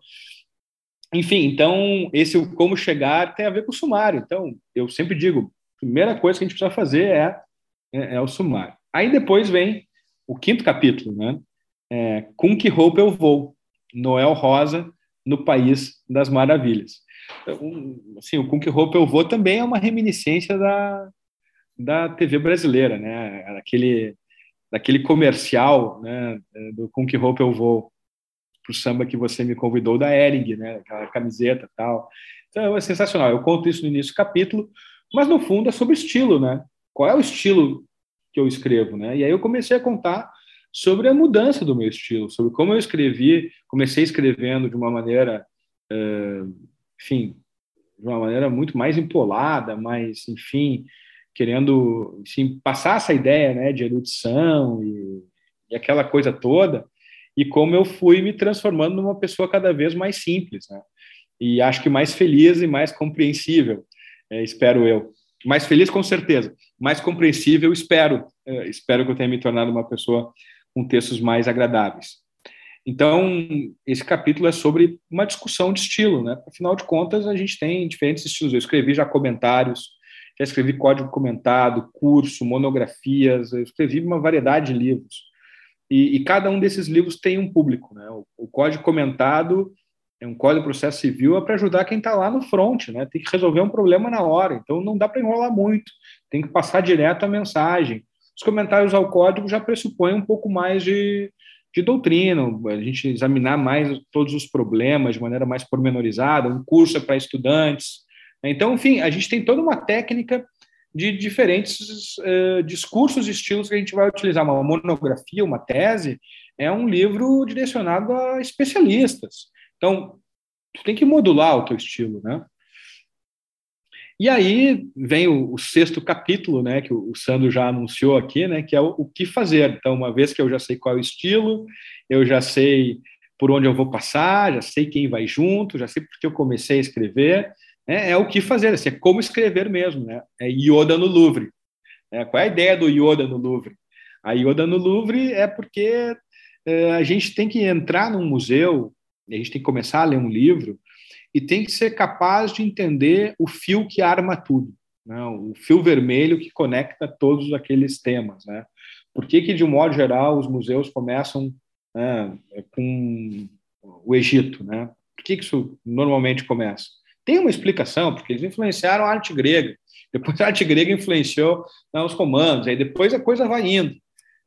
Enfim, então, esse como chegar tem a ver com o sumário. Então, eu sempre digo, a primeira coisa que a gente precisa fazer é, é, é o sumário. Aí depois vem o quinto capítulo, né? É, com que roupa eu vou? Noel Rosa no País das Maravilhas. Assim, o com que roupa eu vou também é uma reminiscência da, da TV brasileira, né? Aquele daquele comercial, né, do Com que roupa eu vou pro samba que você me convidou da Ering, né, aquela camiseta tal. Então é sensacional. Eu conto isso no início do capítulo, mas no fundo é sobre estilo, né? Qual é o estilo que eu escrevo, né? E aí eu comecei a contar sobre a mudança do meu estilo, sobre como eu escrevi, comecei escrevendo de uma maneira, uh, enfim, de uma maneira muito mais empolada, mais, enfim, querendo assim, passar essa ideia né, de erudição e, e, aquela coisa toda, e como eu fui me transformando numa pessoa cada vez mais simples, né? e acho que mais feliz e mais compreensível, é, espero eu. Mais feliz, com certeza, mais compreensível, espero. É, espero que eu tenha me tornado uma pessoa com textos mais agradáveis. Então, esse capítulo é sobre uma discussão de estilo, né? Afinal de contas, a gente tem diferentes estilos. Eu escrevi já comentários já escrevi código comentado, curso, monografias, eu escrevi uma variedade de livros. E, e cada um desses livros tem um público. Né? O, o código comentado é um código de processo civil é para ajudar quem está lá no front, né? tem que resolver um problema na hora, então não dá para enrolar muito, tem que passar direto a mensagem. Os comentários ao código já pressupõem um pouco mais de, de doutrina, a gente examinar mais todos os problemas de maneira mais pormenorizada, um curso é para estudantes, então, enfim, a gente tem toda uma técnica de diferentes uh, discursos e estilos que a gente vai utilizar. Uma monografia, uma tese, é um livro direcionado a especialistas. Então, tu tem que modular o teu estilo, né? E aí vem o, o, sexto capítulo, né, que o, o Sandro já anunciou aqui, né, que é o, o, que fazer. Então, uma vez que eu já sei qual é o estilo, eu já sei por onde eu vou passar, já sei quem vai junto, já sei porque eu comecei a escrever, é, é o que fazer, assim, é como escrever mesmo, né? É Yoda no Louvre. É, qual é a ideia do Yoda no Louvre? A Yoda no Louvre é porque é, a gente tem que entrar num museu, a gente tem que começar a ler um livro e tem que ser capaz de entender o fio que arma tudo, né? o fio vermelho que conecta todos aqueles temas. Né? Por que, que de um modo geral, os museus começam né, com o Egito? Né? Por que, que isso normalmente começa? Tem uma explicação, porque eles influenciaram a arte grega. Depois a arte grega influenciou né, os romanos, aí depois a coisa vai indo.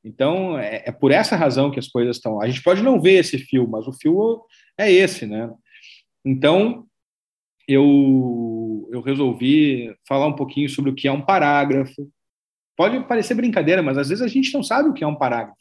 Então, é, é, por essa razão que as coisas estão. A gente pode não ver esse fio, mas o fio é esse, né? Então, eu, eu resolvi falar um pouquinho sobre o que é um parágrafo. Pode parecer brincadeira, mas às vezes a gente não sabe o que é um parágrafo.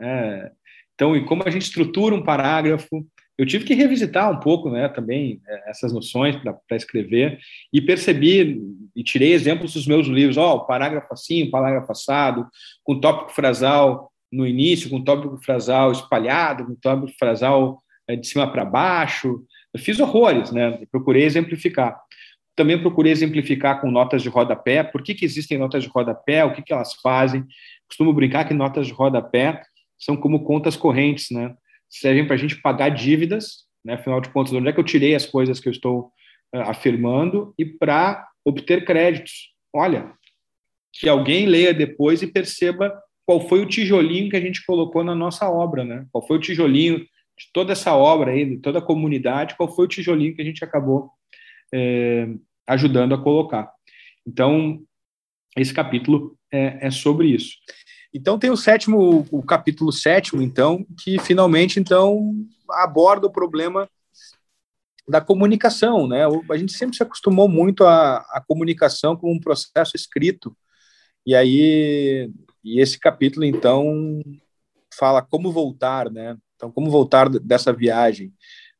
É, então, e como a gente estrutura um parágrafo, eu tive que revisitar um pouco, né, também é, essas noções para escrever e percebi e tirei exemplos dos meus livros, ó, oh, parágrafo assim, parágrafo passado, com tópico frasal no início, com tópico frasal espalhado, com tópico frasal é, de cima para baixo. Eu fiz horrores, né? Procurei exemplificar. Também procurei exemplificar com notas de rodapé. Por que, que existem notas de rodapé? O que, que elas fazem? Costumo brincar que notas de rodapé são como contas correntes, né? Servem para a gente pagar dívidas, né? afinal de contas, onde é que eu tirei as coisas que eu estou uh, afirmando e para obter créditos. Olha, que alguém leia depois e perceba qual foi o tijolinho que a gente colocou na nossa obra, né? Qual foi o tijolinho de toda essa obra aí, de toda a comunidade, qual foi o tijolinho que a gente acabou é, ajudando a colocar. Então, esse capítulo é, é, sobre isso. Então tem o sétimo, o capítulo sétimo, então, que finalmente então aborda o problema da comunicação, né? A gente sempre se acostumou muito à, comunicação como um processo escrito, e aí e esse capítulo então fala como voltar, né? Então como voltar dessa viagem,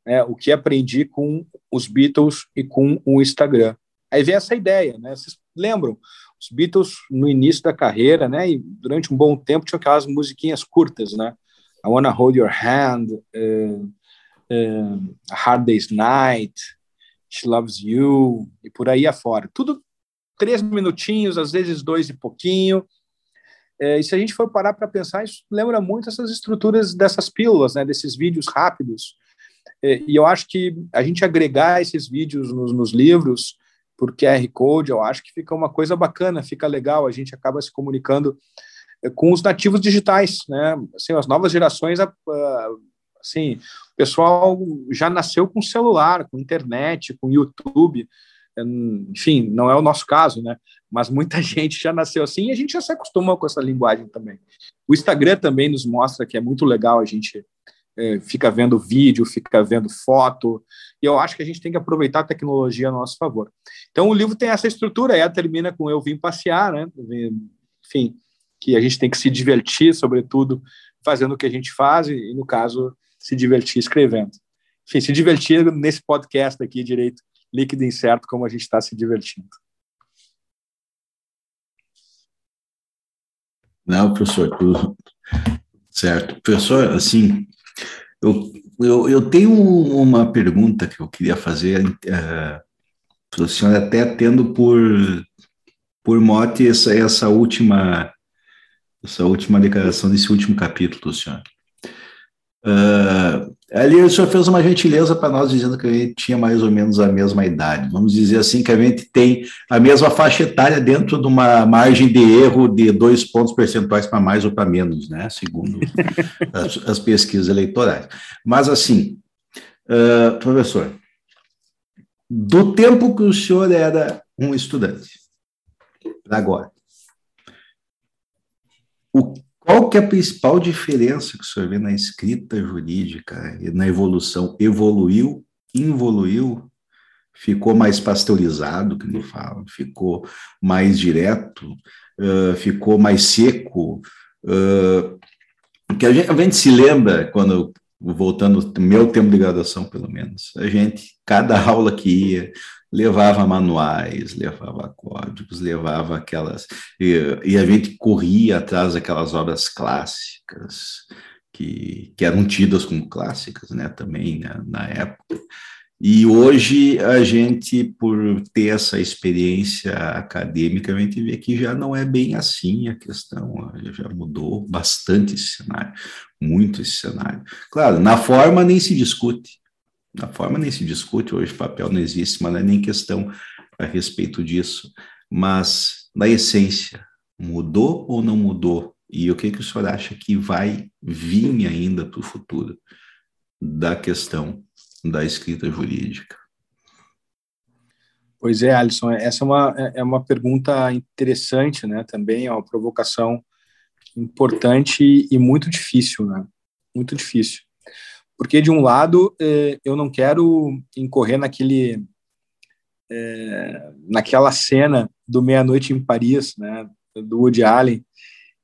né? O que aprendi com os Beatles e com o Instagram. Aí vem essa ideia, né? Vocês lembram? Os Beatles no início da carreira, né? E durante um bom tempo tinham aquelas musiquinhas curtas, né? I Wanna Hold Your Hand, uh, uh, Hard Day's Night, She Loves You e por aí afora. Tudo três minutinhos, às vezes dois e pouquinho. É, e se a gente for parar para pensar, isso lembra muito essas estruturas dessas pílulas, né? Desses vídeos rápidos. É, e eu acho que a gente agregar esses vídeos nos, nos livros por QR Code, eu acho que fica uma coisa bacana, fica legal, a gente acaba se comunicando eh, com os nativos digitais, né? Assim, as novas gerações, assim, o pessoal já nasceu com celular, com internet, com YouTube, enfim, não é o nosso caso, né? Mas muita gente já nasceu assim e a gente já se acostuma com essa linguagem também. O Instagram também nos mostra que é muito legal a gente é, fica vendo vídeo, fica vendo foto, e eu acho que a gente tem que aproveitar a tecnologia a nosso favor. Então, o livro tem essa estrutura, ela termina com eu vim passear, né? Enfim, que a gente tem que se divertir, sobretudo, fazendo o que a gente faz, e, no caso, se divertir escrevendo. Enfim, se divertir nesse podcast aqui, direito líquido e incerto, como a gente está se divertindo. Não, professor, tudo certo. Professor, assim, eu, eu, eu tenho uma pergunta que eu queria fazer uh, para o senhor, até tendo por, por mote essa, essa última essa última declaração desse último capítulo senhor. Uh, ali o senhor fez uma gentileza para nós dizendo que a gente tinha mais ou menos a mesma idade. Vamos dizer assim que a gente tem a mesma faixa etária dentro de uma margem de erro de dois pontos percentuais para mais ou para menos, né? Segundo as, as, pesquisas eleitorais. Mas assim, uh, professor, do tempo que o senhor era um estudante, agora, o qual que é a principal diferença que o senhor vê na escrita jurídica e na evolução? Evoluiu, involuiu, ficou mais pasteurizado, que não fala, ficou mais direto, uh, ficou mais seco. Uh, que a gente, a gente se lembra, quando voltando meu tempo de graduação, pelo menos, a gente, cada aula que ia, levava manuais, levava códigos, levava aquelas. E, e, a gente corria atrás daquelas obras clássicas, que, que eram tidas como clássicas né, também né, na época. E hoje a gente, por ter essa experiência acadêmica, a gente vê que já não é bem assim a questão, já mudou bastante esse cenário, muito esse cenário. Claro, na forma nem se discute, na forma nem se discute, hoje papel não existe, mas não é nem questão a respeito disso. Mas, na essência, mudou ou não mudou? E o que, que o senhor acha que vai vir ainda para o futuro da questão da escrita jurídica? Pois é, Alisson, essa é uma, é uma pergunta interessante, né? Também é uma provocação importante e muito difícil, né? Muito difícil porque de um lado eh, eu não quero incorrer naquele eh, naquela cena do meia noite em Paris, né, do Woody Allen,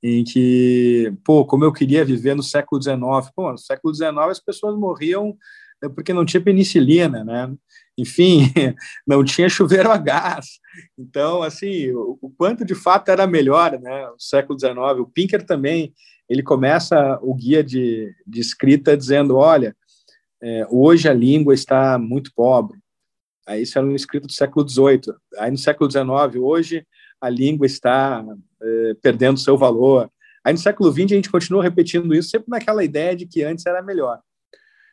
em que pô, como eu queria viver no século XIX, pô, no século XIX as pessoas morriam eh, porque não tinha penicilina, né? Enfim, não tinha chuveiro a gás. Então, assim, o, quanto de fato era melhor, né? O século XIX. O Pinker também ele começa o guia de, de escrita dizendo: olha, é, hoje a língua está muito pobre. Aí isso era um escrito do século XVIII. Aí no século XIX, hoje a língua está é, perdendo seu valor. Aí no século XX a gente continua repetindo isso, sempre naquela ideia de que antes era melhor.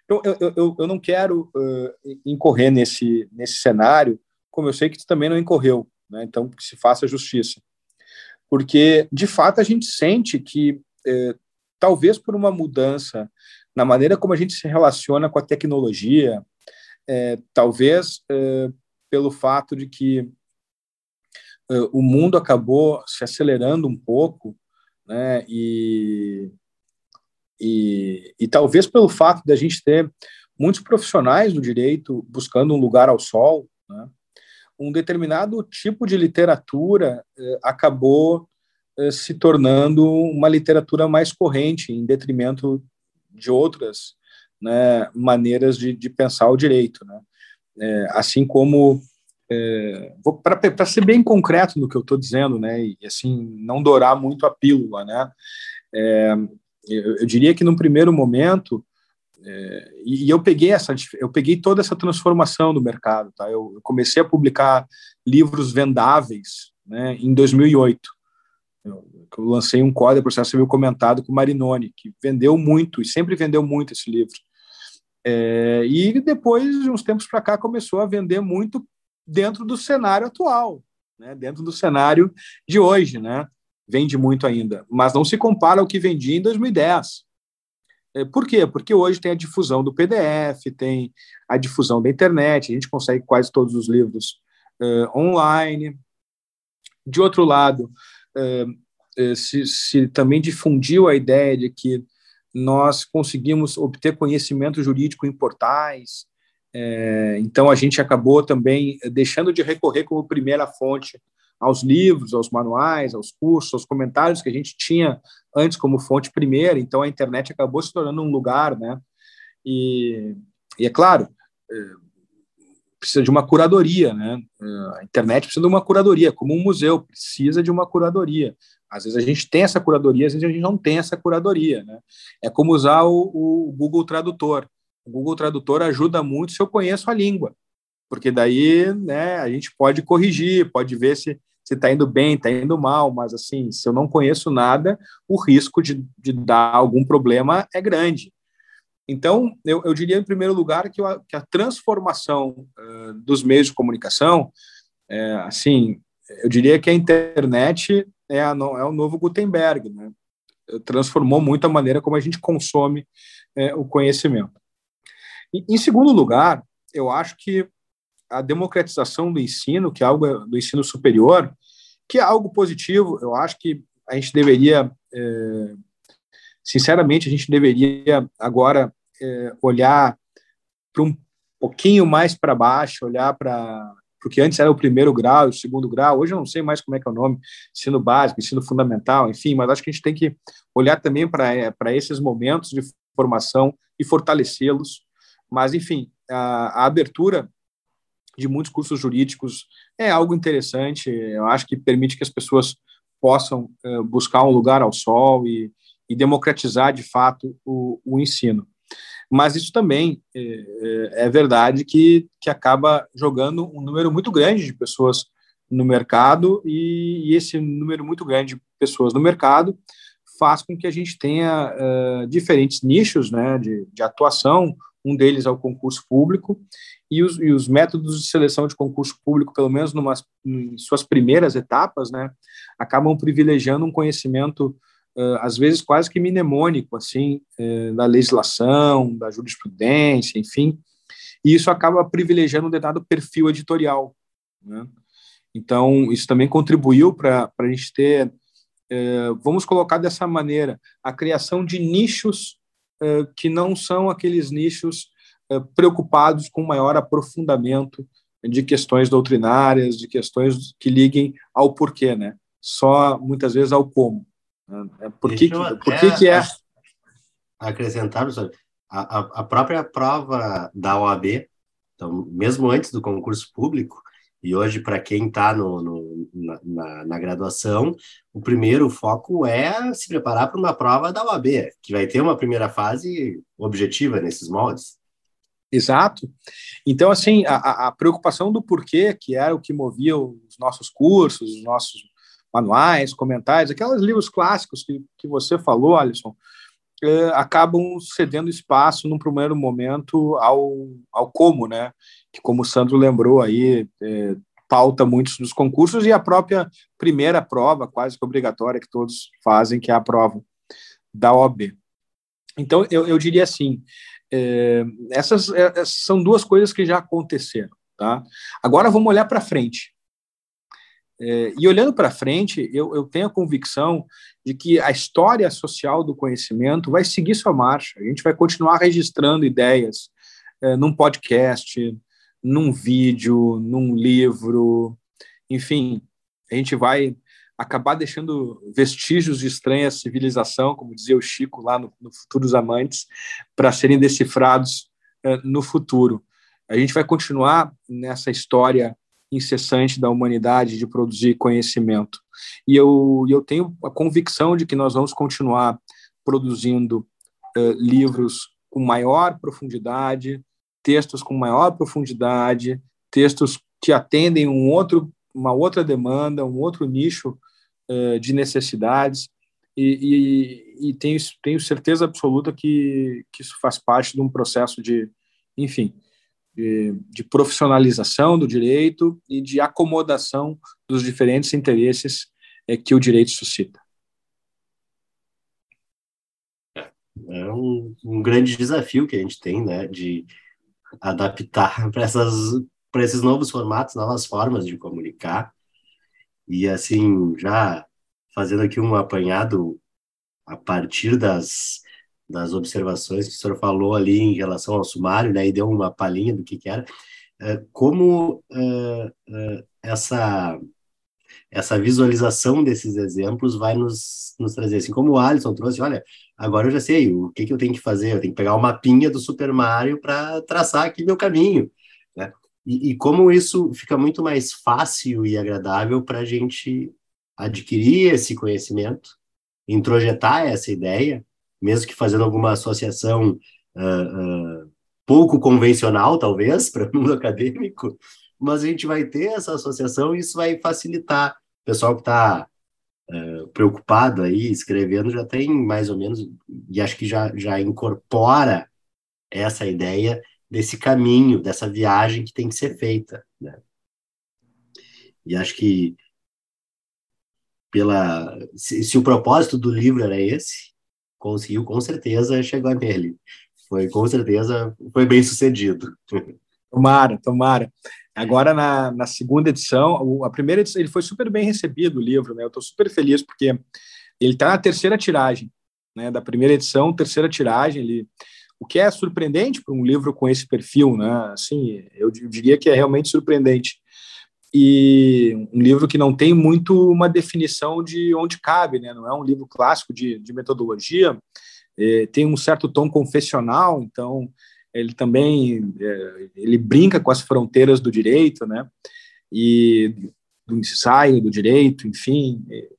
Então, eu, eu, eu não quero uh, incorrer nesse, nesse cenário, como eu sei que tu também não incorreu, né? então que se faça justiça. Porque, de fato, a gente sente que, eh, talvez por uma mudança na maneira como a gente se relaciona com a tecnologia, eh, talvez eh, pelo fato de que o mundo acabou se acelerando um pouco, né? E, e, e talvez pelo fato de a gente ter muitos profissionais do direito buscando um lugar ao sol, né? um determinado tipo de literatura eh, acabou eh, se tornando uma literatura mais corrente, em detrimento de outras né, maneiras de, de, pensar o direito. Né? É, assim como, é, para ser bem concreto no que eu estou dizendo, né, e assim não dourar muito a pílula, né, é, eu, eu, diria que num primeiro momento é, e, eu peguei essa eu peguei toda essa transformação do mercado tá? Eu, eu comecei a publicar livros vendáveis né, em 2008 eu, eu lancei um código processo civil comentado com o Marinoni que vendeu muito e sempre vendeu muito esse livro. É, e depois de uns tempos para cá começou a vender muito dentro do cenário atual né, dentro do cenário de hoje né vende muito ainda, mas não se compara ao que vendia em 2010. É, por quê? Porque hoje tem a difusão do PDF, tem a difusão da internet, a gente consegue quase todos os livros uh, online. De outro lado, uh, se, se, também difundiu a ideia de que nós conseguimos obter conhecimento jurídico em portais, então a gente acabou também deixando de recorrer como primeira fonte aos livros, aos manuais, aos cursos, aos comentários que a gente tinha antes como fonte primeira. Então a internet acabou se tornando um lugar, né? E, e é claro, é, precisa de uma curadoria, né? A internet precisa de uma curadoria, como um museu precisa de uma curadoria. Às vezes a gente tem essa curadoria, às vezes a gente não tem essa curadoria, né? É como usar o, o Google Tradutor. O Google Tradutor ajuda muito se eu conheço a língua, porque daí, né, a gente pode corrigir, pode ver se se está indo bem, está indo mal, mas assim, se eu não conheço nada, o risco de, de dar algum problema é grande. Então, eu, eu diria, em primeiro lugar, que, eu, que a transformação uh, dos meios de comunicação, é, assim, eu diria que a internet é, a, é o novo Gutenberg, né? transformou muito a maneira como a gente consome é, o conhecimento. Em segundo lugar, eu acho que a democratização do ensino, que é algo do ensino superior, que é algo positivo. Eu acho que a gente deveria, é, sinceramente, a gente deveria agora é, olhar para um pouquinho mais para baixo, olhar para porque antes era o primeiro grau o segundo grau, hoje eu não sei mais como é que é o nome, ensino básico, ensino fundamental, enfim, mas acho que a gente tem que olhar também para esses momentos de formação e fortalecê-los. Mas, enfim, a, a abertura de muitos cursos jurídicos é algo interessante. Eu acho que permite que as pessoas possam uh, buscar um lugar ao sol e, e democratizar de fato o, o, ensino. Mas isso também é, é verdade que, que acaba jogando um número muito grande de pessoas no mercado e, e esse número muito grande de pessoas no mercado faz com que a gente tenha uh, diferentes nichos né, de, de atuação. Um deles é o concurso público e os, e os métodos de seleção de concurso público, pelo menos em suas primeiras etapas, né, acabam privilegiando um conhecimento, uh, às vezes quase que mnemônico, assim, uh, da legislação, da jurisprudência, enfim, e isso acaba privilegiando um determinado perfil editorial. Né? Então, isso também contribuiu para a gente ter, uh, vamos colocar dessa maneira, a criação de nichos que não são aqueles nichos preocupados com maior aprofundamento de questões doutrinárias, de questões que liguem ao porquê, né? Só muitas vezes ao como. Né? É por que, por que, que é acrescentar, professor, a, a própria prova da OAB, então, mesmo antes do concurso público, e hoje, para quem está no, na, na, graduação, o primeiro foco é se preparar para uma prova da OAB, que vai ter uma primeira fase objetiva nesses moldes. Exato. Então, assim, a, a, preocupação do porquê, que era o que movia os nossos cursos, os nossos manuais, comentários, aqueles livros clássicos que, que você falou, Alisson, eh, acabam cedendo espaço num primeiro momento ao, ao como, né? Que como o Sandro lembrou aí, eh, pauta muitos dos concursos e a própria primeira prova, quase que obrigatória, que todos fazem, que é a prova da OB. Então, eu, eu diria assim, é, essas, essas são duas coisas que já aconteceram. Tá? Agora vamos olhar para frente. É, e olhando para frente, eu, eu, tenho a convicção de que a história social do conhecimento vai seguir sua marcha. A gente vai continuar registrando ideias é, num podcast, num vídeo, num livro, enfim, a gente vai acabar deixando vestígios de estranha civilização, como dizia o Chico lá no, no Futuros Amantes, para serem decifrados é, no futuro. A gente vai continuar nessa história incessante da humanidade de produzir conhecimento. E eu, eu tenho a convicção de que nós vamos continuar produzindo uh, livros com maior profundidade, textos com maior profundidade, textos que atendem um outro, uma outra demanda, um outro nicho uh, de necessidades. E, e, e, tenho, tenho certeza absoluta que, que isso faz parte de um processo de, enfim, de, de profissionalização do direito e de acomodação dos diferentes interesses é, que o direito suscita. É um, um grande desafio que a gente tem, né, de adaptar para essas para esses novos formatos, novas formas de comunicar. E assim, já fazendo aqui um apanhado a partir das das observações que o senhor falou ali em relação ao sumário, né, e deu uma palhinha do que, que era, uh, como uh, uh, essa essa visualização desses exemplos vai nos, nos trazer, assim como o Alisson trouxe, olha, agora eu já sei o que, que eu tenho que fazer, eu tenho que pegar o mapinha do Super Mario para traçar aqui meu caminho? E, e, como isso fica muito mais fácil e agradável para a gente adquirir esse conhecimento, introjetar essa ideia mesmo que fazendo alguma associação uh, uh, pouco convencional, talvez, para o mundo acadêmico, mas a gente vai ter essa associação e isso vai facilitar. O pessoal que está uh, preocupado aí, escrevendo, já tem mais ou menos, e acho que já, já incorpora essa ideia desse caminho, dessa viagem que tem que ser feita. Né? E acho que pela se, se, o propósito do livro era esse, conseguiu com certeza chegar nele. Foi com certeza foi bem sucedido. Tomara, tomara. Agora na, na segunda edição, a primeira edição ele foi super bem recebido o livro, né? Eu estou super feliz porque ele está na terceira tiragem, né? Da primeira edição, terceira tiragem. Ele, o que é surpreendente para um livro com esse perfil, né? Assim, eu diria que é realmente surpreendente e um livro que não tem muito uma definição de onde cabe, né? não é um livro clássico de, de metodologia, é, tem um certo tom confessional, então ele também é, ele brinca com as fronteiras do direito, né? E do ensaio do direito, enfim, é,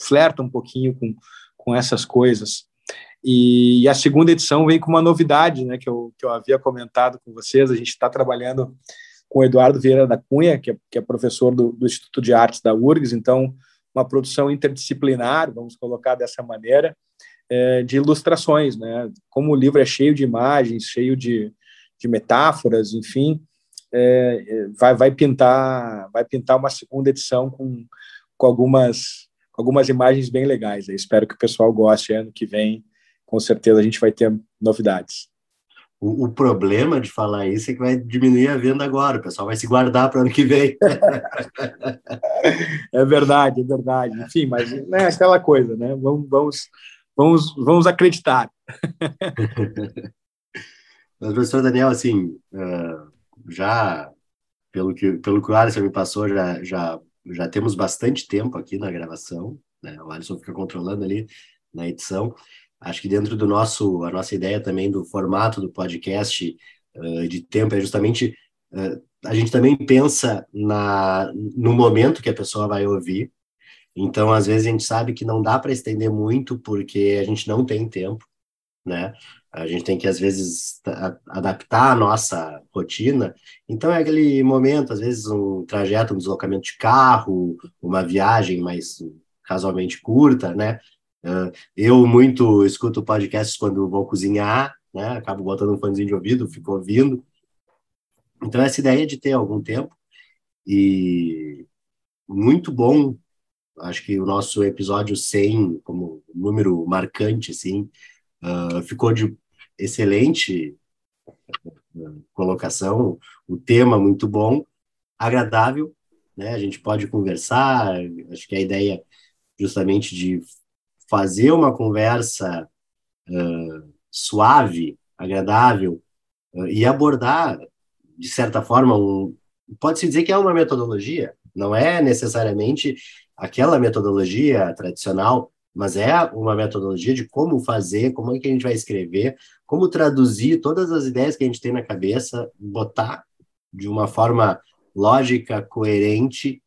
flerta um pouquinho com, com essas coisas. E, e, a segunda edição vem com uma novidade, né? Que eu, que eu havia comentado com vocês. A gente está trabalhando com o Eduardo Vieira da Cunha, que é, que é professor do, do, Instituto de Artes da URGS, então, uma produção interdisciplinar, vamos colocar dessa maneira, é, de ilustrações, né? Como o livro é cheio de imagens, cheio de, de metáforas, enfim, é, é vai, vai pintar vai pintar uma segunda edição com, com algumas algumas imagens bem legais. Eu espero que o pessoal goste. Ano que vem, com certeza, a gente vai ter novidades. O, o, problema de falar isso é que vai diminuir a venda agora, o pessoal vai se guardar para o ano que vem. é verdade, é verdade. Enfim, mas é aquela coisa, né? Vamos, vamos, vamos, vamos acreditar. mas, professor Daniel, assim, uh, já pelo que, pelo que o Alisson me passou, já, já, já temos bastante tempo aqui na gravação, né? O Alisson fica controlando ali na edição. Acho que dentro do nosso, a nossa ideia também do formato do podcast uh, de tempo é justamente uh, a gente também pensa na, no momento que a pessoa vai ouvir. Então, às vezes a gente sabe que não dá para estender muito porque a gente não tem tempo, né? A gente tem que às vezes adaptar a nossa rotina. Então é aquele momento, às vezes um trajeto, um deslocamento de carro, uma viagem mais casualmente curta, né? Uh, eu muito escuto podcasts quando vou cozinhar, né? Acabo botando um fonezinho de ouvido, fico ouvindo. Então, essa ideia de ter algum tempo e muito bom. Acho que o nosso episódio 100, como número marcante, assim, uh, ficou de excelente colocação, o tema muito bom, agradável, né? A gente pode conversar, acho que a ideia justamente de fazer uma conversa uh, suave, agradável uh, e abordar de certa forma um pode-se dizer que é uma metodologia, não é necessariamente aquela metodologia tradicional, mas é uma metodologia de como fazer, como é que a gente vai escrever, como traduzir todas as ideias que a gente tem na cabeça, botar de uma forma lógica, coerente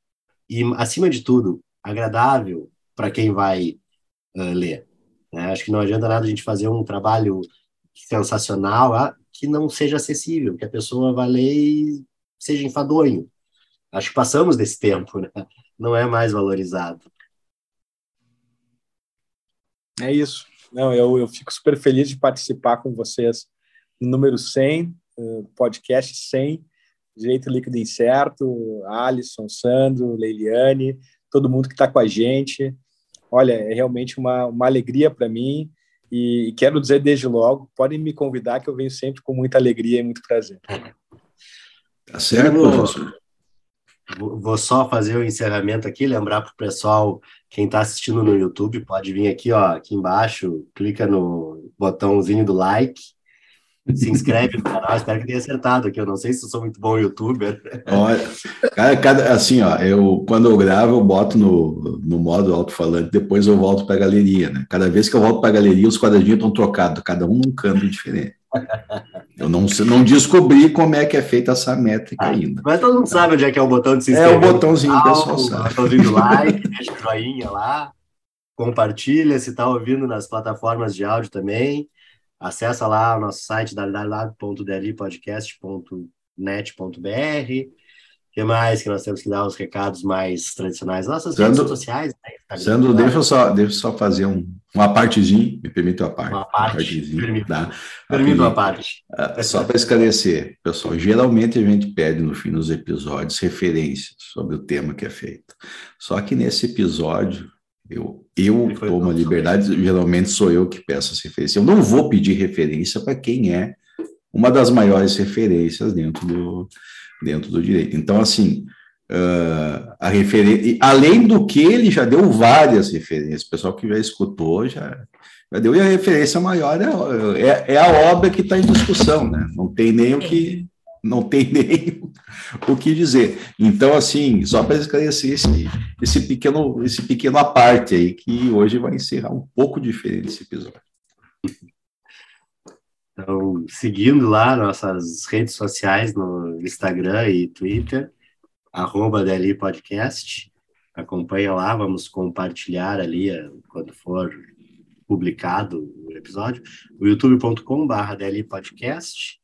e, acima de tudo, agradável para quem vai uh, ler. Né? Acho que não adianta nada a gente fazer um trabalho sensacional ah, que não seja acessível, que a pessoa vá ler e seja enfadonho. Acho que passamos desse tempo, né? não é mais valorizado. É isso. Não, eu, eu fico super feliz de participar com vocês no número 100, podcast 100, Direito Líquido Incerto, Alisson, Sandro, Leiliane, todo mundo que está com a gente. Olha, é realmente uma, uma alegria para mim e, quero dizer desde logo, podem me convidar que eu venho sempre com muita alegria e muito prazer. Tá certo, professor. Vou só fazer o encerramento aqui, lembrar para o pessoal, quem está assistindo no YouTube, pode vir aqui, ó, aqui embaixo, clica no botãozinho do like, se inscreve no canal, espero que tenha acertado aqui. Eu não sei se eu sou muito bom youtuber. Olha, cara, cada, assim, ó, eu quando eu gravo, eu boto no, no modo alto-falante, depois eu volto para a galeria, né? Cada vez que eu volto para a galeria, os quadradinhos estão trocados, cada um num canto diferente. Eu não, não descobri como é que é feita essa métrica ah, ainda. Mas todo mundo sabe onde é que é o botão de se inscrever. É o botãozinho, o pessoal sabe. O botãozinho do like, deixa o joinha lá, compartilha se está ouvindo nas plataformas de áudio também. Acessa lá o nosso site www.dlipodcast.net.br que mais que nós temos que dar os recados mais tradicionais? Nossas Sandro, redes sociais. Né? Sandro, deixa eu, só, deixa eu só fazer um, uma partezinha, me permite uma parte. Uma parte. Partezinha, permito, tá? permito uma parte. Uh, só para esclarecer, pessoal, geralmente a gente pede no fim dos episódios referências sobre o tema que é feito. Só que nesse episódio, eu, eu tomo a liberdade, geralmente sou eu que peço essa referência. Eu não vou pedir referência para quem é uma das maiores referências dentro do dentro do direito. Então, assim, uh, a referência, além do que ele já deu várias referências, o pessoal que já escutou já, já deu, e a referência maior é, é, é a obra que está em discussão, né? Não tem nem o que não tem nem o que dizer. Então, assim, só para esclarecer esse, esse pequeno esse pequeno aparte aí, que hoje vai encerrar um pouco diferente esse episódio. Então, seguindo lá nossas redes sociais no Instagram e Twitter, arroba DLI Podcast. Acompanha lá, vamos compartilhar ali eh, quando for publicado o episódio. O youtube.com.br DLI Podcast.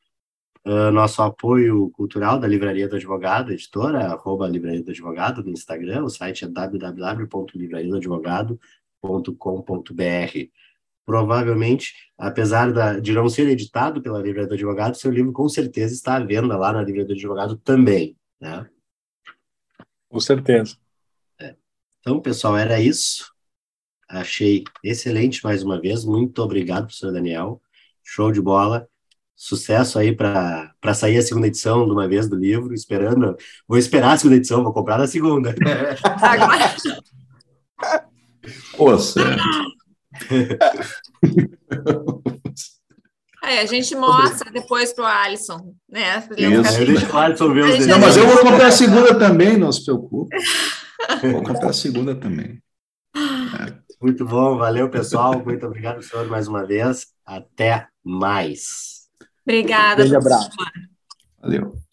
Uh, nosso apoio cultural da Livraria do Advogado, editora, arroba Livraria do Advogado no Instagram. O site é www.livrariadoadvogado.com.br provavelmente, apesar da, de não ser editado pela Livraria do Advogado, seu livro com certeza está à venda lá na Livraria do Advogado também, né? Com certeza. É. Então, pessoal, era isso. Achei excelente mais uma vez. Muito obrigado, professor Daniel. Show de bola. Sucesso aí para sair a segunda edição de uma vez do livro, esperando. Vou esperar a segunda edição, vou comprar na segunda. Agora. Pô, sério. É, a gente mostra depois para o Alisson, né? Isso. Deixa o Alisson ver os Não, mas eu vou comprar a segunda também, não se preocupe. Vou comprar a segunda também. É. Muito bom, valeu, pessoal. Muito obrigado, senhor, mais uma vez. Até mais. Obrigada. Um abraço. Valeu.